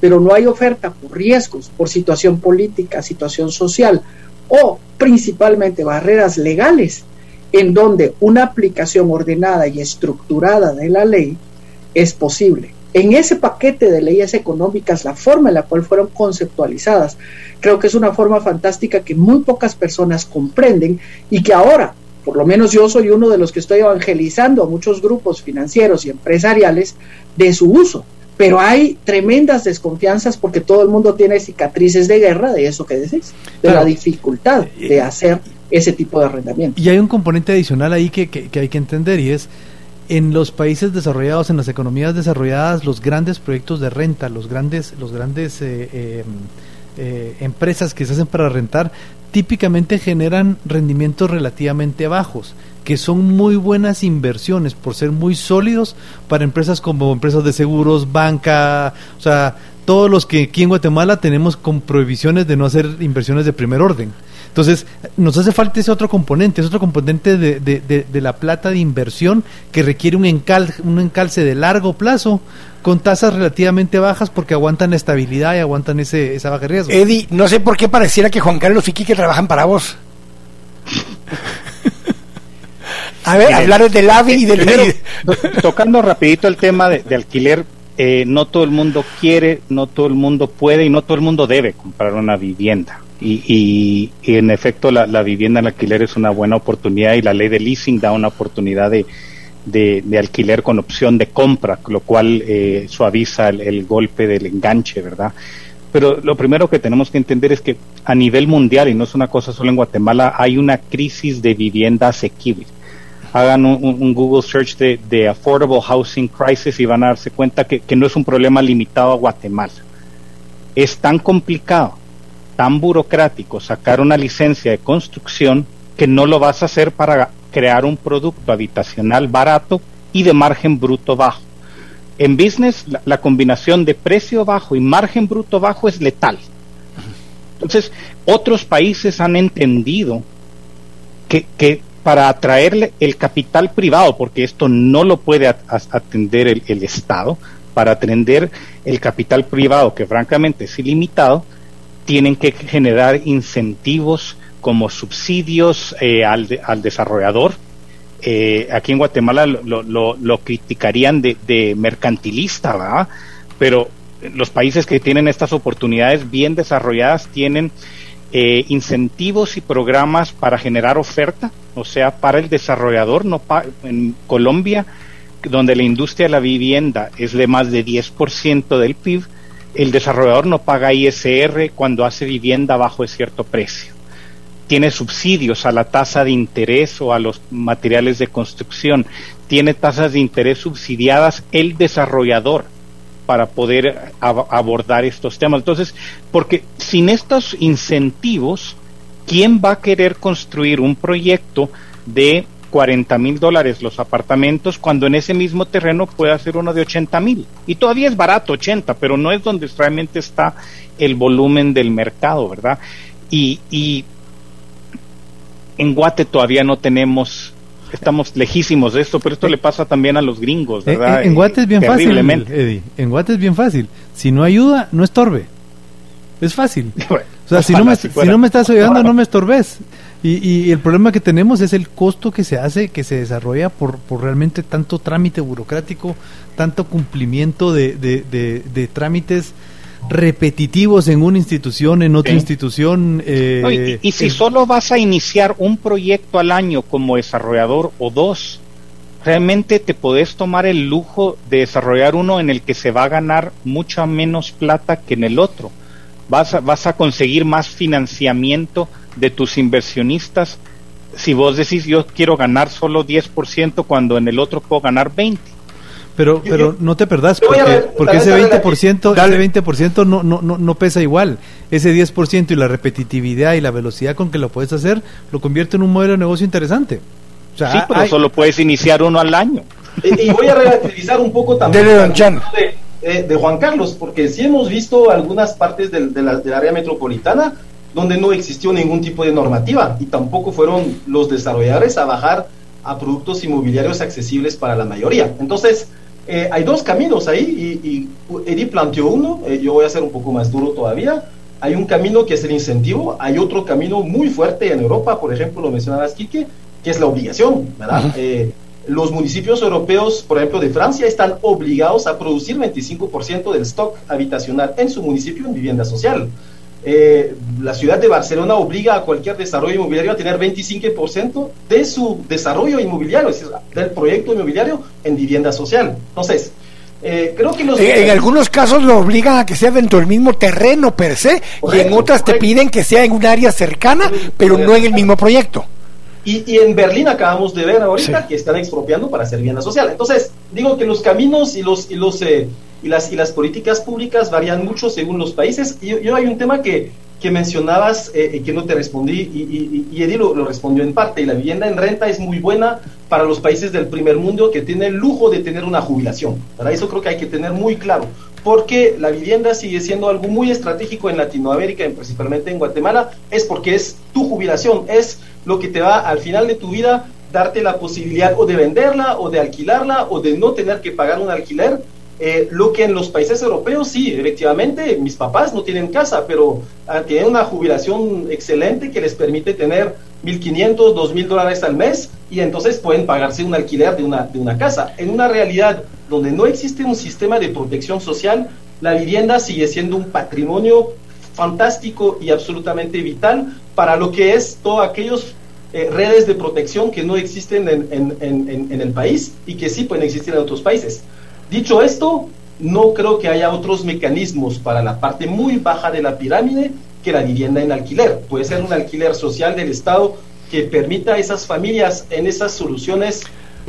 pero no hay oferta por riesgos, por situación política, situación social o principalmente barreras legales en donde una aplicación ordenada y estructurada de la ley es posible. En ese paquete de leyes económicas, la forma en la cual fueron conceptualizadas, creo que es una forma fantástica que muy pocas personas comprenden y que ahora, por lo menos yo soy uno de los que estoy evangelizando a muchos grupos financieros y empresariales de su uso. Pero hay tremendas desconfianzas porque todo el mundo tiene cicatrices de guerra de eso que decís, de la dificultad de hacer ese tipo de arrendamiento. Y hay un componente adicional ahí que, que, hay que entender y es en los países desarrollados, en las economías desarrolladas, los grandes proyectos de renta, los grandes, los grandes eh, eh, eh, empresas que se hacen para rentar, típicamente generan rendimientos relativamente bajos, que son muy buenas inversiones por ser muy sólidos para empresas como empresas de seguros, banca, o sea, todos los que aquí en Guatemala tenemos con prohibiciones de no hacer inversiones de primer orden. Entonces, nos hace falta ese otro componente, ese otro componente de, de, de, la plata de inversión que requiere un, encal, un encalce de largo plazo con tasas relativamente bajas porque aguantan estabilidad y aguantan ese, esa baja riesgo. Eddie, no sé por qué pareciera que Juan Carlos y Quique trabajan para vos. A ver, hablar del AVI y del... tocando rapidito el tema de, alquiler, eh, no todo el mundo quiere, no todo el mundo puede y no todo el mundo debe comprar una vivienda. Y, en efecto la, vivienda en alquiler es una buena oportunidad y la ley de leasing da una oportunidad de, de, alquiler con opción de compra, lo cual eh, suaviza el, golpe del enganche, ¿verdad? Pero lo primero que tenemos que entender es que a nivel mundial, y no es una cosa solo en Guatemala, hay una crisis de vivienda asequible. Hagan un, Google search de, Affordable Housing Crisis y van a darse cuenta que no es un problema limitado a Guatemala. Es tan complicado tan burocrático sacar una licencia de construcción que no lo vas a hacer para crear un producto habitacional barato y de margen bruto bajo. En business, la, combinación de precio bajo y margen bruto bajo es letal. Entonces, otros países han entendido que, para atraerle el capital privado, porque esto no lo puede atender el Estado, para atender el capital privado, que francamente es ilimitado, tienen que generar incentivos como subsidios eh, al, desarrollador. Eh, aquí en Guatemala lo, criticarían de, mercantilista, ¿verdad? Pero los países que tienen estas oportunidades bien desarrolladas tienen eh, incentivos y programas para generar oferta, o sea, para el desarrollador. No en Colombia, donde la industria de la vivienda es de más de 10% del PIB, el desarrollador no paga ISR cuando hace vivienda bajo cierto precio. Tiene subsidios a la tasa de interés o a los materiales de construcción. Tiene tasas de interés subsidiadas el desarrollador para poder abordar estos temas. Entonces, porque sin estos incentivos, ¿quién va a querer construir un proyecto de 40 mil dólares los apartamentos cuando en ese mismo terreno puede hacer uno de 80 mil. Y todavía es barato 80, pero no es donde realmente está el volumen del mercado, ¿verdad? Y, y en Guate todavía no tenemos estamos lejísimos de esto, pero esto le pasa también a los gringos, eh, ¿verdad? En, Guate es bien fácil, Eddie. En Guate es bien fácil. Si no ayuda, no estorbe. Es fácil. o sea, si no, me, si, no me estás ayudando, no me estorbes. Y, el problema que tenemos es el costo que se hace, que se desarrolla por, por realmente tanto trámite burocrático, tanto cumplimiento de, de, trámites repetitivos en una institución, en otra institución. Eh, y, si solo vas a iniciar un proyecto al año como desarrollador o dos, realmente te podés tomar el lujo de desarrollar uno en el que se va a ganar mucha menos plata que en el otro. Vas vas a conseguir más financiamiento de tus inversionistas si vos decís yo quiero ganar solo 10% cuando en el otro puedo ganar 20%. Pero, pero no te perdás, porque, ese 20%, ese 20% no, no, no, no pesa igual. Ese 10% y la repetitividad y la velocidad con que lo puedes hacer lo convierte en un modelo de negocio interesante. sí, pero solo puedes iniciar uno al año. Y, voy a relativizar un poco también de, de, Juan Carlos, porque si hemos visto algunas partes del, de la, del área metropolitana donde no existió ningún tipo de normativa y tampoco fueron los desarrolladores a bajar a productos inmobiliarios accesibles para la mayoría. Entonces, eh, hay dos caminos ahí y, y Edi planteó uno, eh, yo voy a ser un poco más duro todavía. Hay un camino que es el incentivo, hay otro camino muy fuerte en Europa, por ejemplo, lo mencionabas, Quique, que es la obligación, ¿verdad? Eh, los municipios europeos, por ejemplo, de Francia, están obligados a producir 25% del stock habitacional en su municipio en vivienda social. Eh, la ciudad de Barcelona obliga a cualquier desarrollo inmobiliario a tener 25% de su desarrollo inmobiliario, es decir, del proyecto inmobiliario en vivienda social. Entonces, eh, creo que los... En, algunos casos lo obligan a que sea dentro del mismo terreno per se, y en otras te piden que sea en un área cercana, pero no en el mismo proyecto. Y, en Berlín acabamos de ver ahorita que están expropiando para hacer vivienda social. Entonces, digo que los caminos y los, y los eh, y las, y las políticas públicas varían mucho según los países. Y yo, hay un tema que, que mencionabas eh, y que no te respondí, y, y, Eddie lo, respondió en parte, y la vivienda en renta es muy buena para los países del primer mundo que tienen el lujo de tener una jubilación. Para eso creo que hay que tener muy claro. Porque la vivienda sigue siendo algo muy estratégico en Latinoamérica, principalmente en Guatemala, es porque es tu jubilación, es lo que te va al final de tu vida darte la posibilidad o de venderla o de alquilarla o de no tener que pagar un alquiler. Eh, lo que en los países europeos sí, efectivamente, mis papás no tienen casa, pero ah, tienen una jubilación excelente que les permite tener 1.500, 2.000 dólares al mes y entonces pueden pagarse un alquiler de una, de una casa. En una realidad donde no existe un sistema de protección social, la vivienda sigue siendo un patrimonio fantástico y absolutamente vital para lo que es todos aquellos eh, redes de protección que no existen en, el país y que sí pueden existir en otros países. Dicho esto, no creo que haya otros mecanismos para la parte muy baja de la pirámide que la vivienda en alquiler. Puede ser un alquiler social del Estado que permita a esas familias en esas soluciones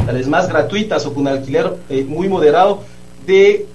tal vez más gratuitas o con alquiler eh, muy moderado de,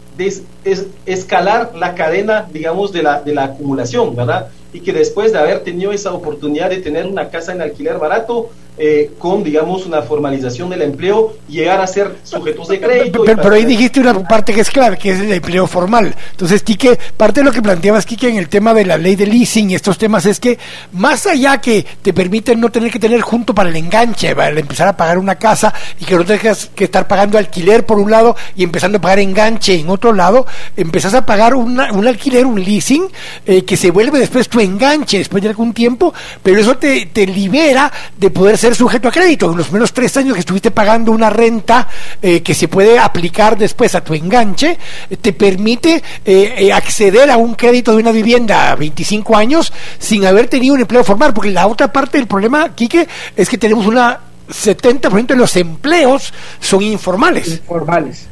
escalar la cadena, digamos, de la, de la acumulación, ¿verdad? y que después de haber tenido esa oportunidad de tener una casa en alquiler barato, eh, con, digamos, una formalización del empleo, llegar a ser sujetos de crédito. Pero, ahí dijiste una parte que es clave, que es el empleo formal. Entonces, Quique, parte de lo que planteabas, Quique, en el tema de la ley de leasing y estos temas es que, más allá que te permiten no tener que tener junto para el enganche, para empezar a pagar una casa y que no tengas que estar pagando alquiler por un lado y empezando a pagar enganche en otro lado, empezás a pagar un alquiler, un leasing, eh, que se vuelve después tu enganche después de algún tiempo, pero eso te, te libera de poder ser sujeto a crédito. En los menos tres años que estuviste pagando una renta eh, que se puede aplicar después a tu enganche, eh, te permite eh, acceder a un crédito de una vivienda a 25 años sin haber tenido un empleo formal. Porque la otra parte del problema, Quique, es que tenemos una 70% de los empleos son informales. Informales.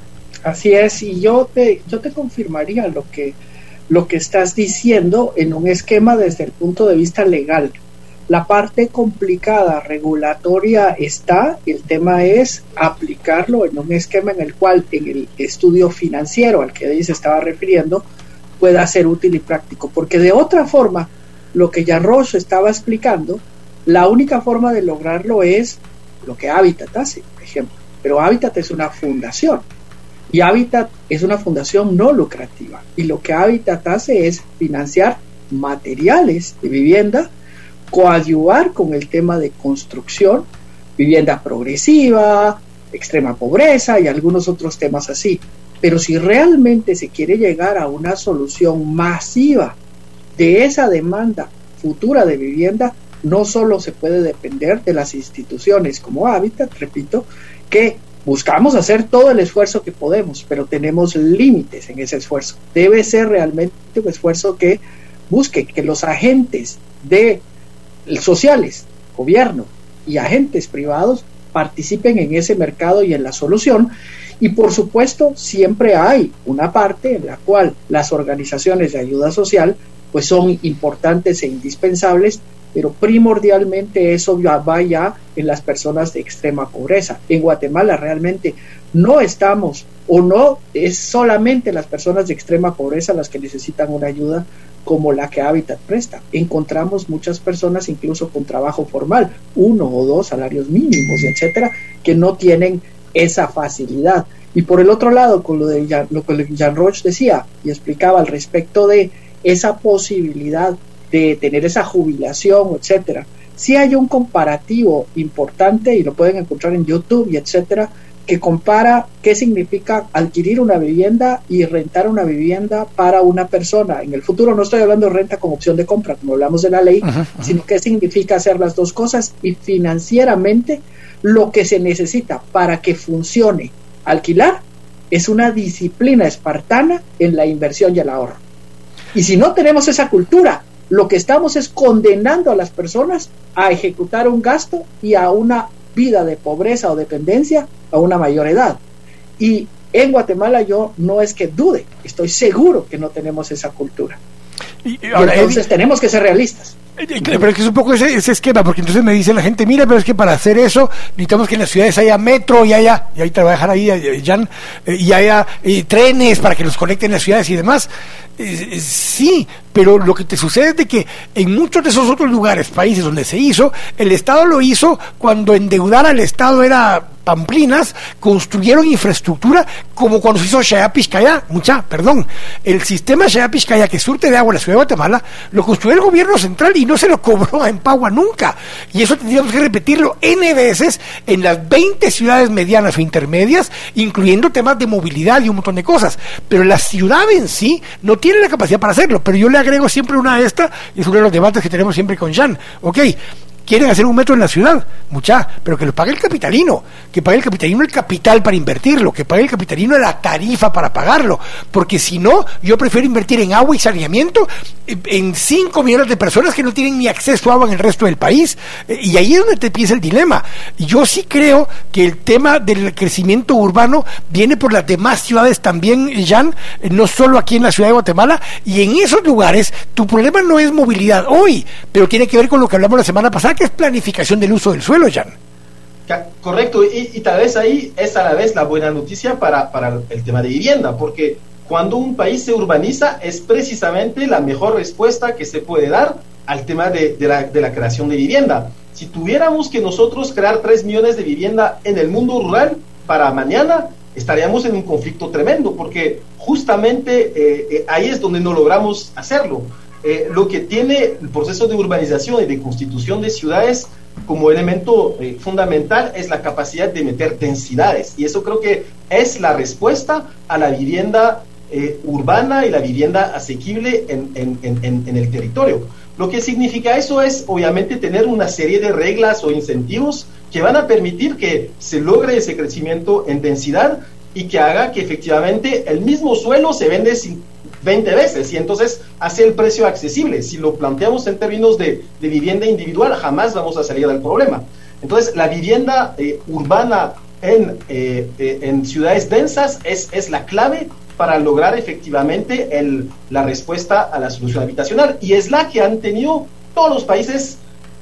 Así es, y yo te, yo te confirmaría lo que, lo que estás diciendo en un esquema desde el punto de vista legal. La parte complicada regulatoria está, el tema es aplicarlo en un esquema en el cual en el estudio financiero al que ella se estaba refiriendo pueda ser útil y práctico, porque de otra forma, lo que ya Rosso estaba explicando, la única forma de lograrlo es lo que Habitat hace, por ejemplo, pero Habitat es una fundación. Y Habitat es una fundación no lucrativa. Y lo que Habitat hace es financiar materiales de vivienda coadyuvar con el tema de construcción, vivienda progresiva, extrema pobreza y algunos otros temas así. Pero si realmente se quiere llegar a una solución masiva de esa demanda futura de vivienda, no solo se puede depender de las instituciones como Habitat, repito, que buscamos hacer todo el esfuerzo que podemos, pero tenemos límites en ese esfuerzo. Debe ser realmente un esfuerzo que busque que los agentes de sociales, gobierno y agentes privados participen en ese mercado y en la solución. Y por supuesto, siempre hay una parte en la cual las organizaciones de ayuda social pues son importantes e indispensables, pero primordialmente eso va ya en las personas de extrema pobreza. En Guatemala realmente no estamos o no es solamente las personas de extrema pobreza las que necesitan una ayuda, como la que Habitat presta. Encontramos muchas personas incluso con trabajo formal, uno o dos salarios mínimos, etcétera, que no tienen esa facilidad. Y por el otro lado, con lo de lo que Jean Roche decía y explicaba al respecto de esa posibilidad de tener esa jubilación, etcétera. Si hay un comparativo importante y lo pueden encontrar en YouTube y etcétera que compara qué significa adquirir una vivienda y rentar una vivienda para una persona. En el futuro no estoy hablando de renta como opción de compra, como hablamos de la ley, sino qué significa hacer las dos cosas y financieramente lo que se necesita para que funcione alquilar es una disciplina espartana en la inversión y el ahorro. Y si no tenemos esa cultura, lo que estamos es condenando a las personas a ejecutar un gasto y a una vida de pobreza o dependencia a una mayor edad. Y en Guatemala yo no es que dude, estoy seguro que no tenemos esa cultura. Y, entonces tenemos que ser realistas. Eh, eh, pero es que es un poco ese, esquema, porque entonces me dice la gente, mira, pero es que para hacer eso necesitamos que en las ciudades haya metro y haya, y ahí trabajar ahí, y haya trenes para que los conecten en las ciudades y demás. Sí, pero lo que te sucede es de que en muchos de esos otros lugares, países donde se hizo, el Estado lo hizo cuando endeudar al Estado era pamplinas, construyeron infraestructura como cuando se hizo Shaya mucha, perdón, el sistema Shaya que surte de agua en la ciudad de Guatemala, lo construyó el gobierno central y no se lo cobró a Empagua nunca. Y eso tendríamos que repetirlo N veces en las 20 ciudades medianas o intermedias, incluyendo temas de movilidad y un montón de cosas. Pero la ciudad en sí no tiene la capacidad para hacerlo, pero yo le agrego siempre una a esta, y es uno de los debates que tenemos siempre con Jan. Ok, quieren hacer un metro en la ciudad, mucha, pero que lo pague el capitalino, que pague el capitalino el capital para invertirlo, que pague el capitalino la tarifa para pagarlo, porque si no, yo prefiero invertir en agua y saneamiento en 5 millones de personas que no tienen ni acceso a agua en el resto del país, eh, y ahí es donde te empieza el dilema. Yo sí creo que el tema del crecimiento urbano viene por las demás ciudades también, Jan, eh, no solo aquí en la ciudad de Guatemala, y en esos lugares tu problema no es movilidad hoy, pero tiene que ver con lo que hablamos la semana pasada, es planificación del uso del suelo, Jan. Correcto, y, tal vez ahí es a la vez la buena noticia para, para el tema de vivienda, porque cuando un país se urbaniza es precisamente la mejor respuesta que se puede dar al tema de, la, creación de vivienda. Si tuviéramos que nosotros crear 3 millones de vivienda en el mundo rural para mañana, estaríamos en un conflicto tremendo, porque justamente eh, eh, ahí es donde no logramos hacerlo. Eh, lo que tiene el proceso de urbanización y de constitución de ciudades como elemento eh, fundamental es la capacidad de meter densidades. Y eso creo que es la respuesta a la vivienda eh, urbana y la vivienda asequible en, en, el territorio. Lo que significa eso es, obviamente, tener una serie de reglas o incentivos que van a permitir que se logre ese crecimiento en densidad y que haga que efectivamente el mismo suelo se vende sin 20 veces y entonces hace el precio accesible. Si lo planteamos en términos de, vivienda individual, jamás vamos a salir del problema. Entonces, la vivienda eh, urbana en, eh, eh, en, ciudades densas es, es, la clave para lograr efectivamente el, la respuesta a la solución habitacional y es la que han tenido todos los países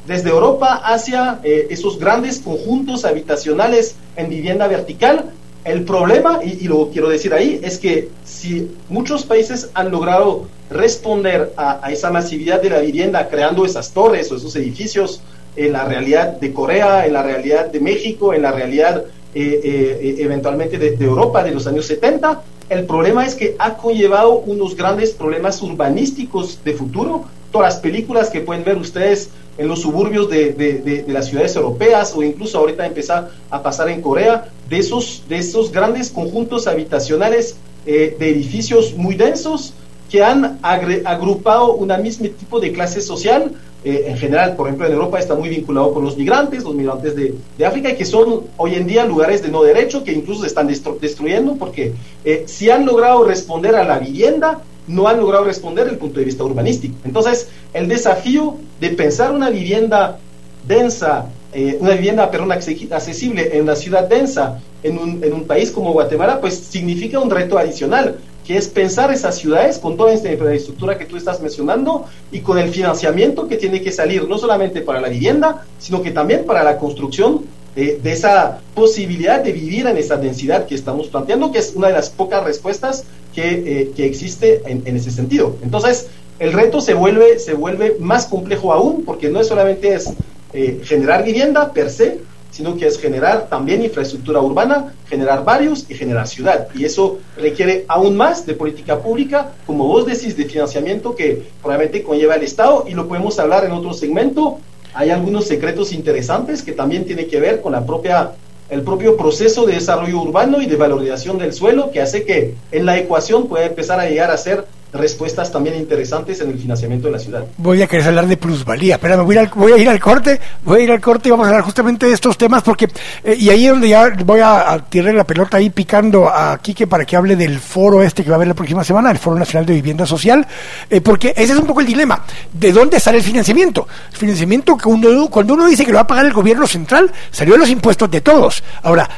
desde Europa hacia esos grandes conjuntos habitacionales en vivienda vertical el problema, y, lo quiero decir ahí, es que si muchos países han logrado responder a, esa masividad de la vivienda creando esas torres o esos edificios en la realidad de Corea, en la realidad de México, en la realidad eh, eh, eventualmente de, de, Europa de los años 70, el problema es que ha conllevado unos grandes problemas urbanísticos de futuro. Todas las películas que pueden ver ustedes en los suburbios de, de, las ciudades europeas o incluso ahorita empezar a pasar en Corea, de esos, de esos grandes conjuntos habitacionales eh, de edificios muy densos que han agrupado un mismo tipo de clase social. Eh, en general, por ejemplo, en Europa está muy vinculado con los migrantes, los migrantes de, de África, que son hoy en día lugares de no derecho, que incluso se están destruyendo, porque eh, si han logrado responder a la vivienda, no han logrado responder desde el punto de vista urbanístico. Entonces, el desafío de pensar una vivienda densa, eh, una vivienda, perdón, accesible en la ciudad densa, en un país como Guatemala, pues significa un reto adicional, que es pensar esas ciudades con toda esta infraestructura que tú estás mencionando y con el financiamiento que tiene que salir, no solamente para la vivienda, sino que también para la construcción de esa posibilidad de vivir en esa densidad que estamos planteando, que es una de las pocas respuestas que, eh, que existe en, ese sentido. Entonces, el reto se vuelve, se vuelve más complejo aún, porque no solamente es eh, generar vivienda per se, sino que es generar también infraestructura urbana, generar barrios y generar ciudad. Y eso requiere aún más de política pública, como vos decís, de financiamiento que probablemente conlleva el Estado, y lo podemos hablar en otro segmento, hay algunos secretos interesantes que también tienen que ver con la propia el propio proceso de desarrollo urbano y de valorización del suelo que hace que en la ecuación pueda empezar a llegar a ser respuestas también interesantes en el financiamiento de la ciudad. Voy a querer hablar de plusvalía. Espérame, voy a, voy a ir al corte, voy a ir al corte y vamos a hablar justamente de estos temas porque, eh, y ahí es donde ya voy a, tirar la pelota ahí picando a Quique para que hable del foro este que va a haber la próxima semana, el Foro Nacional de Vivienda Social, eh, porque ese es un poco el dilema. ¿De dónde sale el financiamiento? El financiamiento que uno, cuando uno dice que lo va a pagar el gobierno central, salió de los impuestos de todos. Ahora,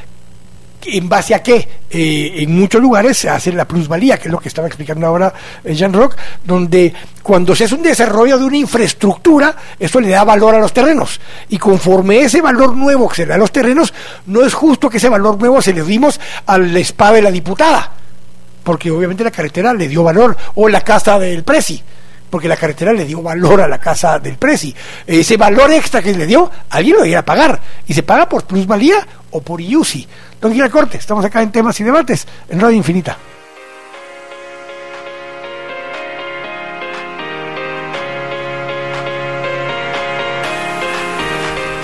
en base a qué eh, en muchos lugares se hace la plusvalía, que es lo que estaba explicando ahora eh, Jean Rock, donde cuando se hace un desarrollo de una infraestructura, eso le da valor a los terrenos. Y conforme ese valor nuevo que se le da a los terrenos, no es justo que ese valor nuevo se le dimos a la espada de la diputada porque obviamente la carretera le dio valor, o la casa del Prezi, porque la carretera le dio valor a la casa del Prezi. Ese valor extra que le dio, alguien lo debería pagar, y se paga por plusvalía o por IUCI. Don Corte, estamos acá en temas y debates en Radio Infinita.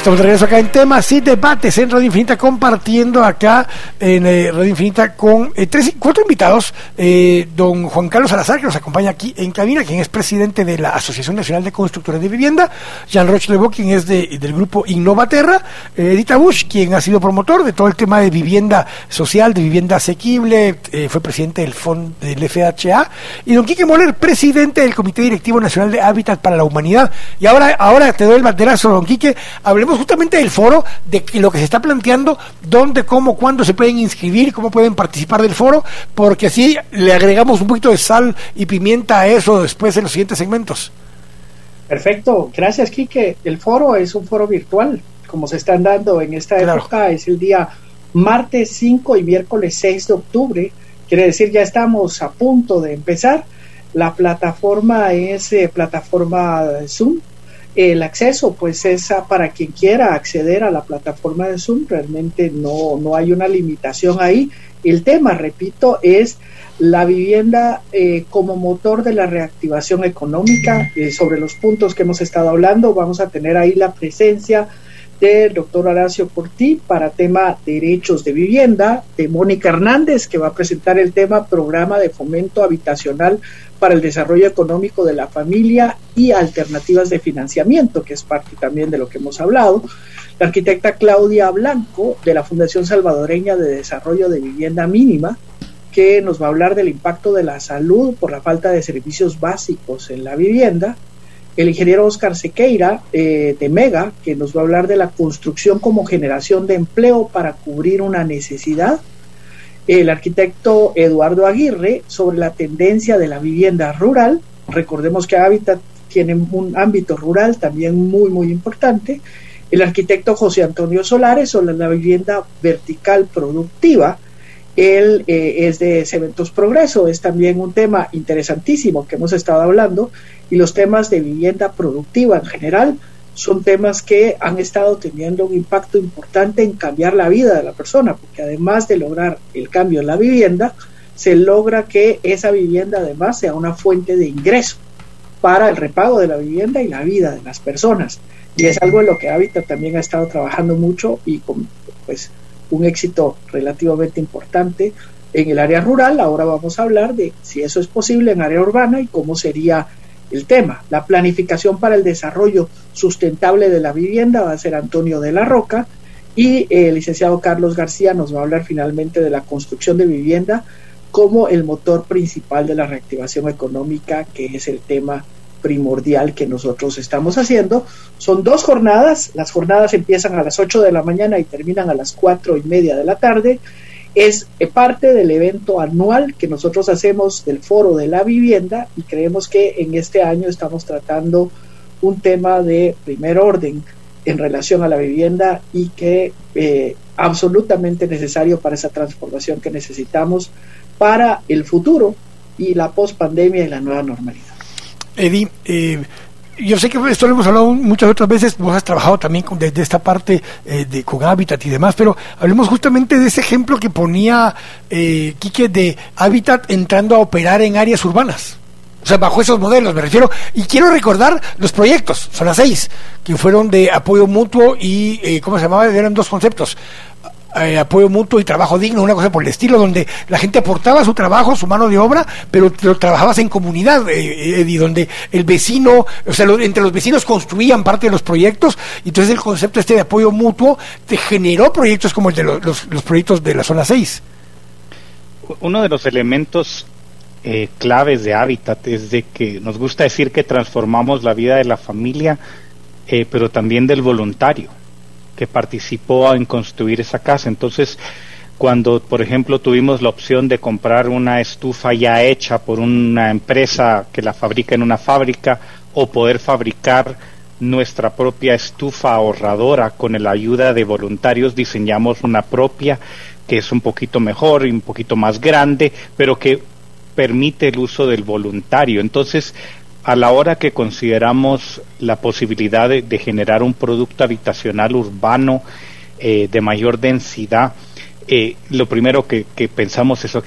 Estamos de regreso acá en temas y debates en Radio Infinita, compartiendo acá en eh, Radio Infinita con eh, tres, cuatro invitados. Eh, don Juan Carlos Salazar, que nos acompaña aquí en cabina, quien es presidente de la Asociación Nacional de Constructores de Vivienda. Jean Roche Lebeau, quien es de, del grupo Innovaterra. Edita Bush, quien ha sido promotor de todo el tema de vivienda social, de vivienda asequible. fue presidente del fondo del FHA. Y don Quique Moller, presidente del Comité Directivo Nacional de Hábitat para la Humanidad. Y ahora, ahora te doy el banderazo, don Quique. Hablemos justamente del foro, de lo que se está planteando, dónde, cómo, cuándo se pueden inscribir, cómo pueden participar del foro, porque así le agregamos un poquito de sal y pimienta a eso después en los siguientes segmentos. Perfecto, gracias Quique. El foro es un foro virtual, como se están dando en esta época, es el día martes 5 y miércoles 6 de octubre, quiere decir ya estamos a punto de empezar. La plataforma es eh, plataforma Zoom, el acceso pues es para quien quiera acceder a la plataforma de Zoom, realmente no, no hay una limitación ahí. El tema, repito, es la vivienda eh, como motor de la reactivación económica. Eh, sobre los puntos que hemos estado hablando, vamos a tener ahí la presencia del doctor Horacio Portí para tema derechos de vivienda, de Mónica Hernández, que va a presentar el tema programa de fomento habitacional para el desarrollo económico de la familia y alternativas de financiamiento, que es parte también de lo que hemos hablado. La arquitecta Claudia Blanco, de la Fundación Salvadoreña de Desarrollo de Vivienda Mínima, que nos va a hablar del impacto de la salud por la falta de servicios básicos en la vivienda el ingeniero Oscar Sequeira eh, de Mega, que nos va a hablar de la construcción como generación de empleo para cubrir una necesidad. El arquitecto Eduardo Aguirre sobre la tendencia de la vivienda rural. Recordemos que Habitat tiene un ámbito rural también muy, muy importante. El arquitecto José Antonio Solares sobre la vivienda vertical productiva. Él eh, es de Cementos Progreso, es también un tema interesantísimo que hemos estado hablando y los temas de vivienda productiva en general son temas que han estado teniendo un impacto importante en cambiar la vida de la persona, porque además de lograr el cambio en la vivienda, se logra que esa vivienda además sea una fuente de ingreso para el repago de la vivienda y la vida de las personas. Y es algo en lo que Habitat también ha estado trabajando mucho y con pues un éxito relativamente importante en el área rural. Ahora vamos a hablar de si eso es posible en área urbana y cómo sería el tema. La planificación para el desarrollo sustentable de la vivienda va a ser Antonio de la Roca y el licenciado Carlos García nos va a hablar finalmente de la construcción de vivienda como el motor principal de la reactivación económica, que es el tema primordial que nosotros estamos haciendo. Son dos jornadas, las jornadas empiezan a las 8 de la mañana y terminan a las cuatro y media de la tarde es parte del evento anual que nosotros hacemos del Foro de la Vivienda y creemos que en este año estamos tratando un tema de primer orden en relación a la vivienda y que eh, absolutamente necesario para esa transformación que necesitamos para el futuro y la pospandemia y la nueva normalidad. Eddie, eh, yo sé que esto lo hemos hablado muchas otras veces, vos has trabajado también con, desde esta parte eh, de, con Habitat y demás, pero hablemos justamente de ese ejemplo que ponía eh, Quique de Habitat entrando a operar en áreas urbanas. O sea, bajo esos modelos me refiero. Y quiero recordar los proyectos, son las seis, que fueron de apoyo mutuo y, eh, ¿cómo se llamaba? Eran dos conceptos. Eh, apoyo mutuo y trabajo digno, una cosa por el estilo, donde la gente aportaba su trabajo, su mano de obra, pero lo trabajabas en comunidad, eh, y donde el vecino, o sea, entre los vecinos construían parte de los proyectos, y entonces el concepto este de apoyo mutuo te generó proyectos como el de los, los, proyectos de la zona 6. Uno de los elementos eh, claves de Hábitat es de que nos gusta decir que transformamos la vida de la familia, pero también del voluntario que participó en construir esa casa. Entonces, cuando, por ejemplo, tuvimos la opción de comprar una estufa ya hecha por una empresa que la fabrica en una fábrica o poder fabricar nuestra propia estufa ahorradora con la ayuda de voluntarios diseñamos una propia que es un poquito mejor y un poquito más grande, pero que permite el uso del voluntario. Entonces, a la hora que consideramos la posibilidad de, generar un producto habitacional urbano eh, de mayor densidad, eh, lo primero que, pensamos es,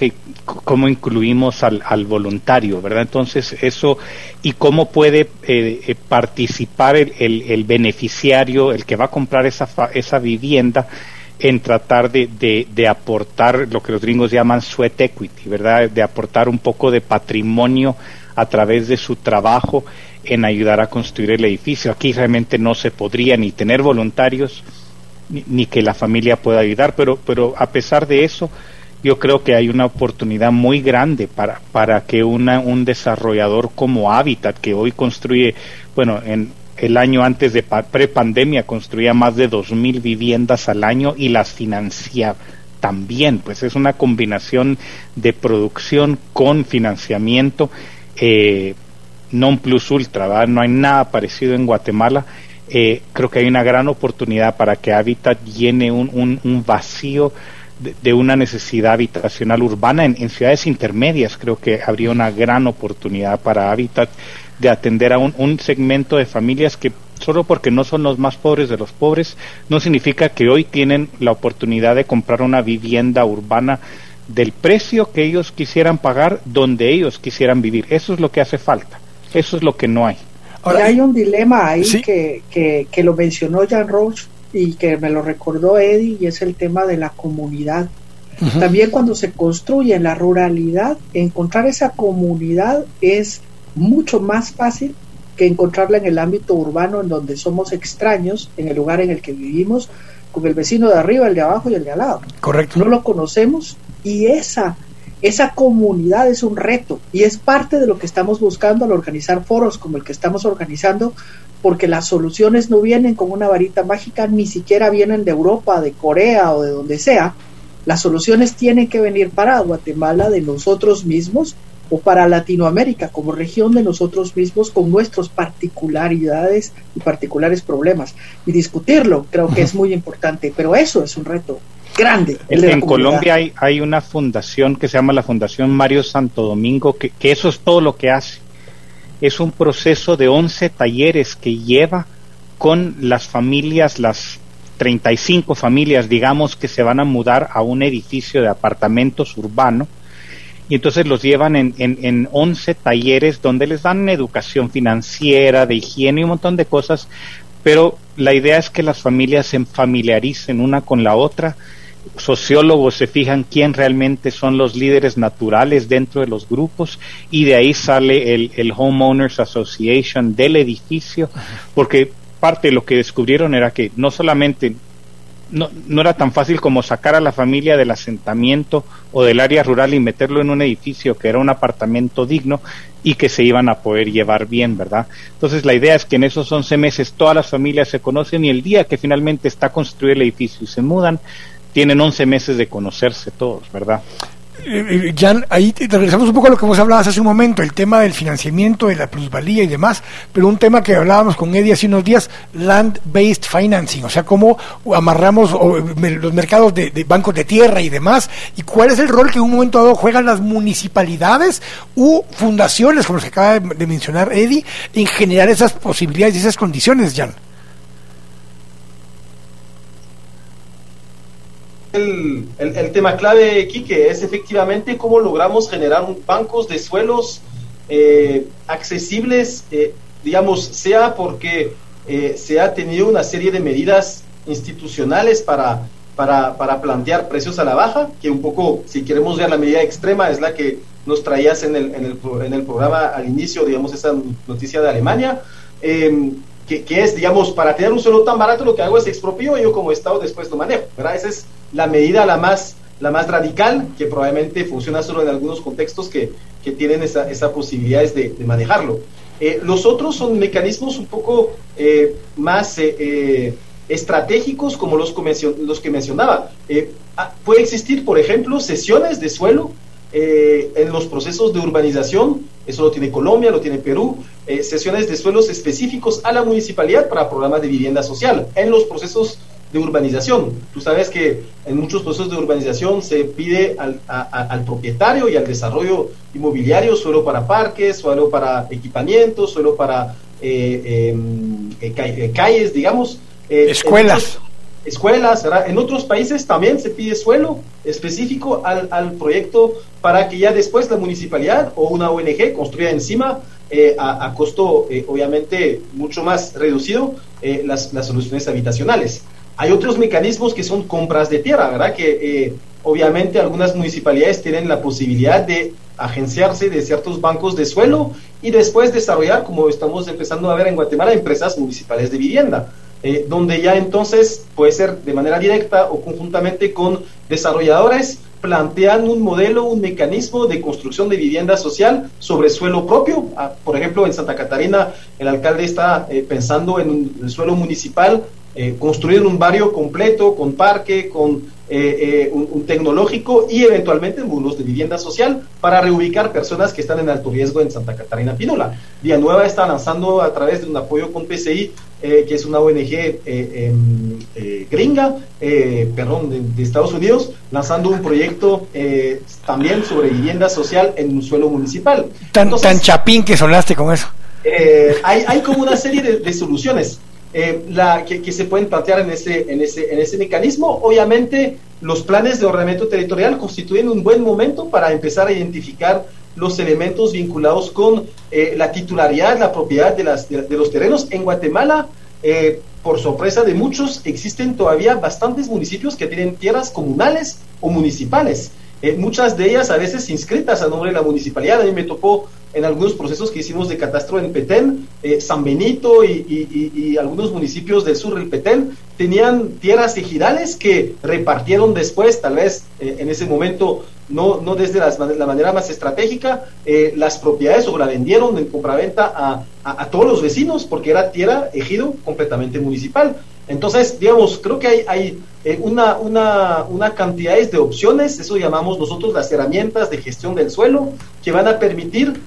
¿cómo incluimos al, voluntario, verdad? Entonces, eso, y cómo puede eh, participar el, el, beneficiario, el que va a comprar esa, esa vivienda, en tratar de, de, aportar lo que los gringos llaman sweat equity, ¿verdad? De aportar un poco de patrimonio a través de su trabajo en ayudar a construir el edificio. Aquí realmente no se podría ni tener voluntarios ni, que la familia pueda ayudar, pero, pero a pesar de eso, yo creo que hay una oportunidad muy grande para, para que una, un desarrollador como Habitat, que hoy construye, bueno, en, el año antes de prepandemia construía más de 2.000 viviendas al año y las financiaba también, pues es una combinación de producción con financiamiento eh, non plus ultra, no hay nada parecido en Guatemala. Eh, creo que hay una gran oportunidad para que Habitat llene un, un, vacío de, una necesidad habitacional urbana en, en, ciudades intermedias. Creo que habría una gran oportunidad para Habitat de atender a un, un segmento de familias que solo porque no son los más pobres de los pobres, no significa que hoy tienen la oportunidad de comprar una vivienda urbana del precio que ellos quisieran pagar donde ellos quisieran vivir. Eso es lo que hace falta. Eso es lo que no hay. Ahora, hay un dilema ahí que, que, que, lo mencionó Jan Roche y que me lo recordó Eddie y es el tema de la comunidad. También cuando se construye en la ruralidad, encontrar esa comunidad es mucho más fácil que encontrarla en el ámbito urbano en donde somos extraños en el lugar en el que vivimos con el vecino de arriba, el de abajo y el de al lado. Correcto. No lo conocemos y esa esa comunidad es un reto y es parte de lo que estamos buscando al organizar foros como el que estamos organizando porque las soluciones no vienen con una varita mágica, ni siquiera vienen de Europa, de Corea o de donde sea. Las soluciones tienen que venir para Guatemala de nosotros mismos o para Latinoamérica como región de nosotros mismos con nuestras particularidades y particulares problemas. Y discutirlo creo que es muy importante, pero eso es un reto grande. en Colombia hay, hay, una fundación que se llama la Fundación Mario Santo Domingo, que, que eso es todo lo que hace. Es un proceso de 11 talleres que lleva con las familias, las 35 familias, digamos, que se van a mudar a un edificio de apartamentos urbano y entonces los llevan en, en, en 11 talleres donde les dan educación financiera, de higiene y un montón de cosas, pero la idea es que las familias se familiaricen una con la otra. Sociólogos se fijan quién realmente son los líderes naturales dentro de los grupos y de ahí sale el, el Homeowners Association del edificio, porque parte de lo que descubrieron era que no solamente no, no era tan fácil como sacar a la familia del asentamiento o del área rural y meterlo en un edificio que era un apartamento digno y que se iban a poder llevar bien, ¿verdad? Entonces la idea es que en esos 11 meses todas las familias se conocen y el día que finalmente está construido el edificio y se mudan, tienen 11 meses de conocerse todos, ¿verdad? Eh, Jan, ahí regresamos un poco a lo que vos hablabas hace un momento, el tema del financiamiento, de la plusvalía y demás, pero un tema que hablábamos con Eddie hace unos días, land-based financing, o sea, cómo amarramos los mercados de, bancos de tierra y demás, y cuál es el rol que en un momento dado juegan las municipalidades u fundaciones, como se acaba de mencionar Eddie, en generar esas posibilidades y esas condiciones, Jan. El, el, tema clave, Quique, es efectivamente cómo logramos generar bancos de suelos eh, accesibles, eh, digamos, sea porque eh, se ha tenido una serie de medidas institucionales para, para, para, plantear precios a la baja, que un poco, si queremos ver la medida extrema, es la que nos traías en el, en el, en el programa al inicio, digamos, esa noticia de Alemania. Que, es, digamos, para tener un suelo tan barato, lo que hago es expropio y yo como Estado después lo manejo, ¿verdad? Esa es la medida la más, la más radical, que probablemente funciona solo en algunos contextos que, que tienen esa, esa posibilidades de, de manejarlo. Eh, los otros son mecanismos un poco eh, más eh, estratégicos, como los, los que mencionaba. Ah, puede existir, por ejemplo, sesiones de suelo en los procesos de urbanización eso lo tiene Colombia, lo tiene Perú, eh, sesiones de suelos específicos a la municipalidad para programas de vivienda social en los procesos de urbanización. Tú sabes que en muchos procesos de urbanización se pide al, al propietario y al desarrollo inmobiliario suelo para parques, suelo para equipamientos, suelo para eh, em, eh, calles, digamos. Escuelas escuelas, En otros países también se pide suelo específico al, al, proyecto para que ya después la municipalidad o una ONG construya encima eh, a, costo eh, obviamente mucho más reducido eh, las, las, soluciones habitacionales. Hay otros mecanismos que son compras de tierra, ¿verdad? Que obviamente algunas municipalidades tienen la posibilidad de agenciarse de ciertos bancos de suelo y después desarrollar, como estamos empezando a ver en Guatemala, empresas municipales de vivienda. Eh, donde ya entonces puede ser de manera directa o conjuntamente con desarrolladores, plantean un modelo, un mecanismo de construcción de vivienda social sobre suelo propio. Ah, por ejemplo, en Santa Catarina el alcalde está eh, pensando en un suelo municipal, eh, construir un barrio completo, con parque, con un, tecnológico y eventualmente muros de vivienda social para reubicar personas que están en alto riesgo en Santa Catarina Pinola. Nueva está lanzando a través de un apoyo con PCI eh, que es una ONG eh, em, eh, gringa, perdón, de, Estados Unidos, lanzando un proyecto también sobre vivienda social en un suelo municipal. Tan, tan chapín que sonaste con eso. hay, hay como una serie de, soluciones. La, que, que, se pueden plantear en ese, en, ese, en ese mecanismo. Obviamente, los planes de ordenamiento territorial constituyen un buen momento para empezar a identificar los elementos vinculados con eh, la titularidad, la propiedad de, las, de, los terrenos. En Guatemala, eh, por sorpresa de muchos, existen todavía bastantes municipios que tienen tierras comunales o municipales. Eh, muchas de ellas a veces inscritas a nombre de la municipalidad. A mí me tocó en algunos procesos que hicimos de catastro en Petén, San Benito y, algunos municipios del sur del Petén tenían tierras ejidales que repartieron después, tal vez en ese momento no, no desde la manera más estratégica, eh, las propiedades o la vendieron en compraventa a, a, todos los vecinos porque era tierra, ejido completamente municipal. Entonces, digamos, creo que hay, hay eh, una, una, una cantidad de opciones, eso llamamos nosotros las herramientas de gestión del suelo, que van a permitir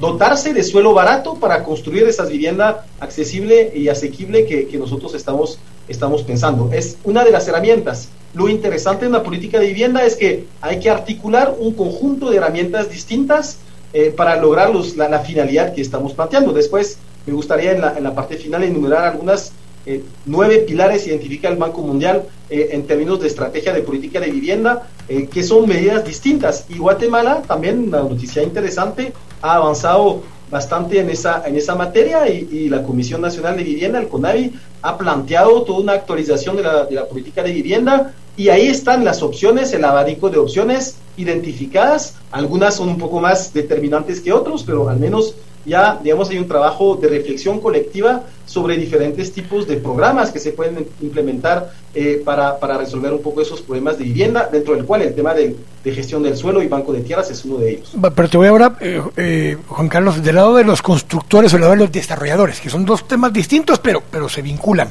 dotarse de suelo barato para construir esa vivienda accesible y asequible que, que nosotros estamos, estamos pensando. Es una de las herramientas. Lo interesante en la política de vivienda es que hay que articular un conjunto de herramientas distintas eh, para lograr la, finalidad que estamos planteando. Después, me gustaría en la, parte final enumerar algunas eh, nueve pilares identifica el Banco Mundial eh, en términos de estrategia de política de vivienda, que son medidas distintas. Y Guatemala, también una noticia interesante, ha avanzado bastante en esa, en esa materia y, la Comisión Nacional de Vivienda, el CONAVI, ha planteado toda una actualización de la, de la política de vivienda y ahí están las opciones, el abanico de opciones identificadas. Algunas son un poco más determinantes que otros, pero al menos ya, digamos, hay un trabajo de reflexión colectiva sobre diferentes tipos de programas que se pueden implementar eh, para, para, resolver un poco esos problemas de vivienda, dentro del cual el tema de, gestión del suelo y banco de tierras es uno de ellos. Pero te voy ahora, eh, eh, Juan Carlos, del lado de los constructores o del lado de los desarrolladores, que son dos temas distintos, pero, pero se vinculan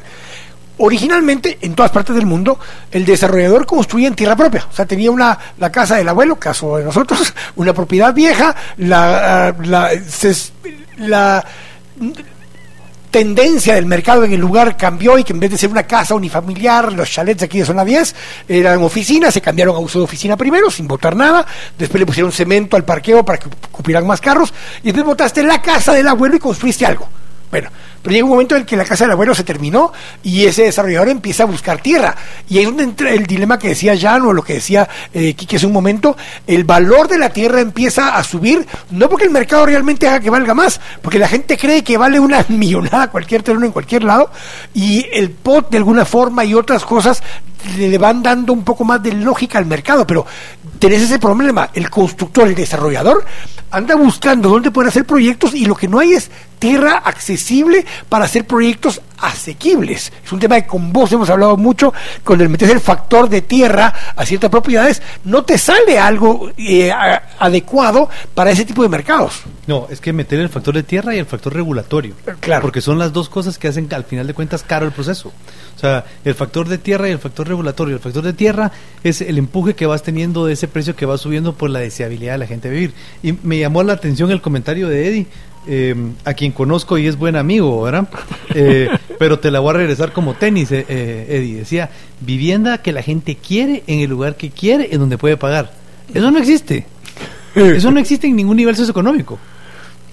originalmente en todas partes del mundo el desarrollador construía en tierra propia, o sea, tenía una la casa del abuelo, caso de nosotros, una propiedad vieja, la, la, la tendencia del mercado en el lugar cambió y que en vez de ser una casa unifamiliar, los chalets aquí de zona 10 eran oficinas, se cambiaron a uso de oficina primero, sin botar nada, después le pusieron cemento al parqueo para que cupieran más carros, y después botaste la casa del abuelo y construiste algo. Bueno, pero llega un momento en el que la casa del abuelo se terminó y ese desarrollador empieza a buscar tierra. Y ahí es donde entra el dilema que decía Jan o lo que decía eh, Kiki hace un momento, el valor de la tierra empieza a subir, no porque el mercado realmente haga que valga más, porque la gente cree que vale una millonada cualquier terreno en cualquier lado y el POT de alguna forma y otras cosas le van dando un poco más de lógica al mercado, pero tenés ese problema, el constructor, el desarrollador, anda buscando dónde pueden hacer proyectos y lo que no hay es tierra accesible para hacer proyectos asequibles. Es un tema que con vos hemos hablado mucho, cuando le metes el factor de tierra a ciertas propiedades, no te sale algo eh, adecuado para ese tipo de mercados. No, es que meter el factor de tierra y el factor regulatorio. Claro. Porque son las dos cosas que hacen al final de cuentas caro el proceso. O sea, el factor de tierra y el factor regulatorio. El factor de tierra es el empuje que vas teniendo de ese precio que va subiendo por la deseabilidad de la gente vivir. Y me llamó la atención el comentario de Eddie, eh, a quien conozco y es buen amigo, ¿verdad? Eh, pero te la voy a regresar como tenis, eh, eh, Eddie. Decía, vivienda que la gente quiere en el lugar que quiere, en donde puede pagar. Eso no existe. Eso no existe en ningún nivel socioeconómico.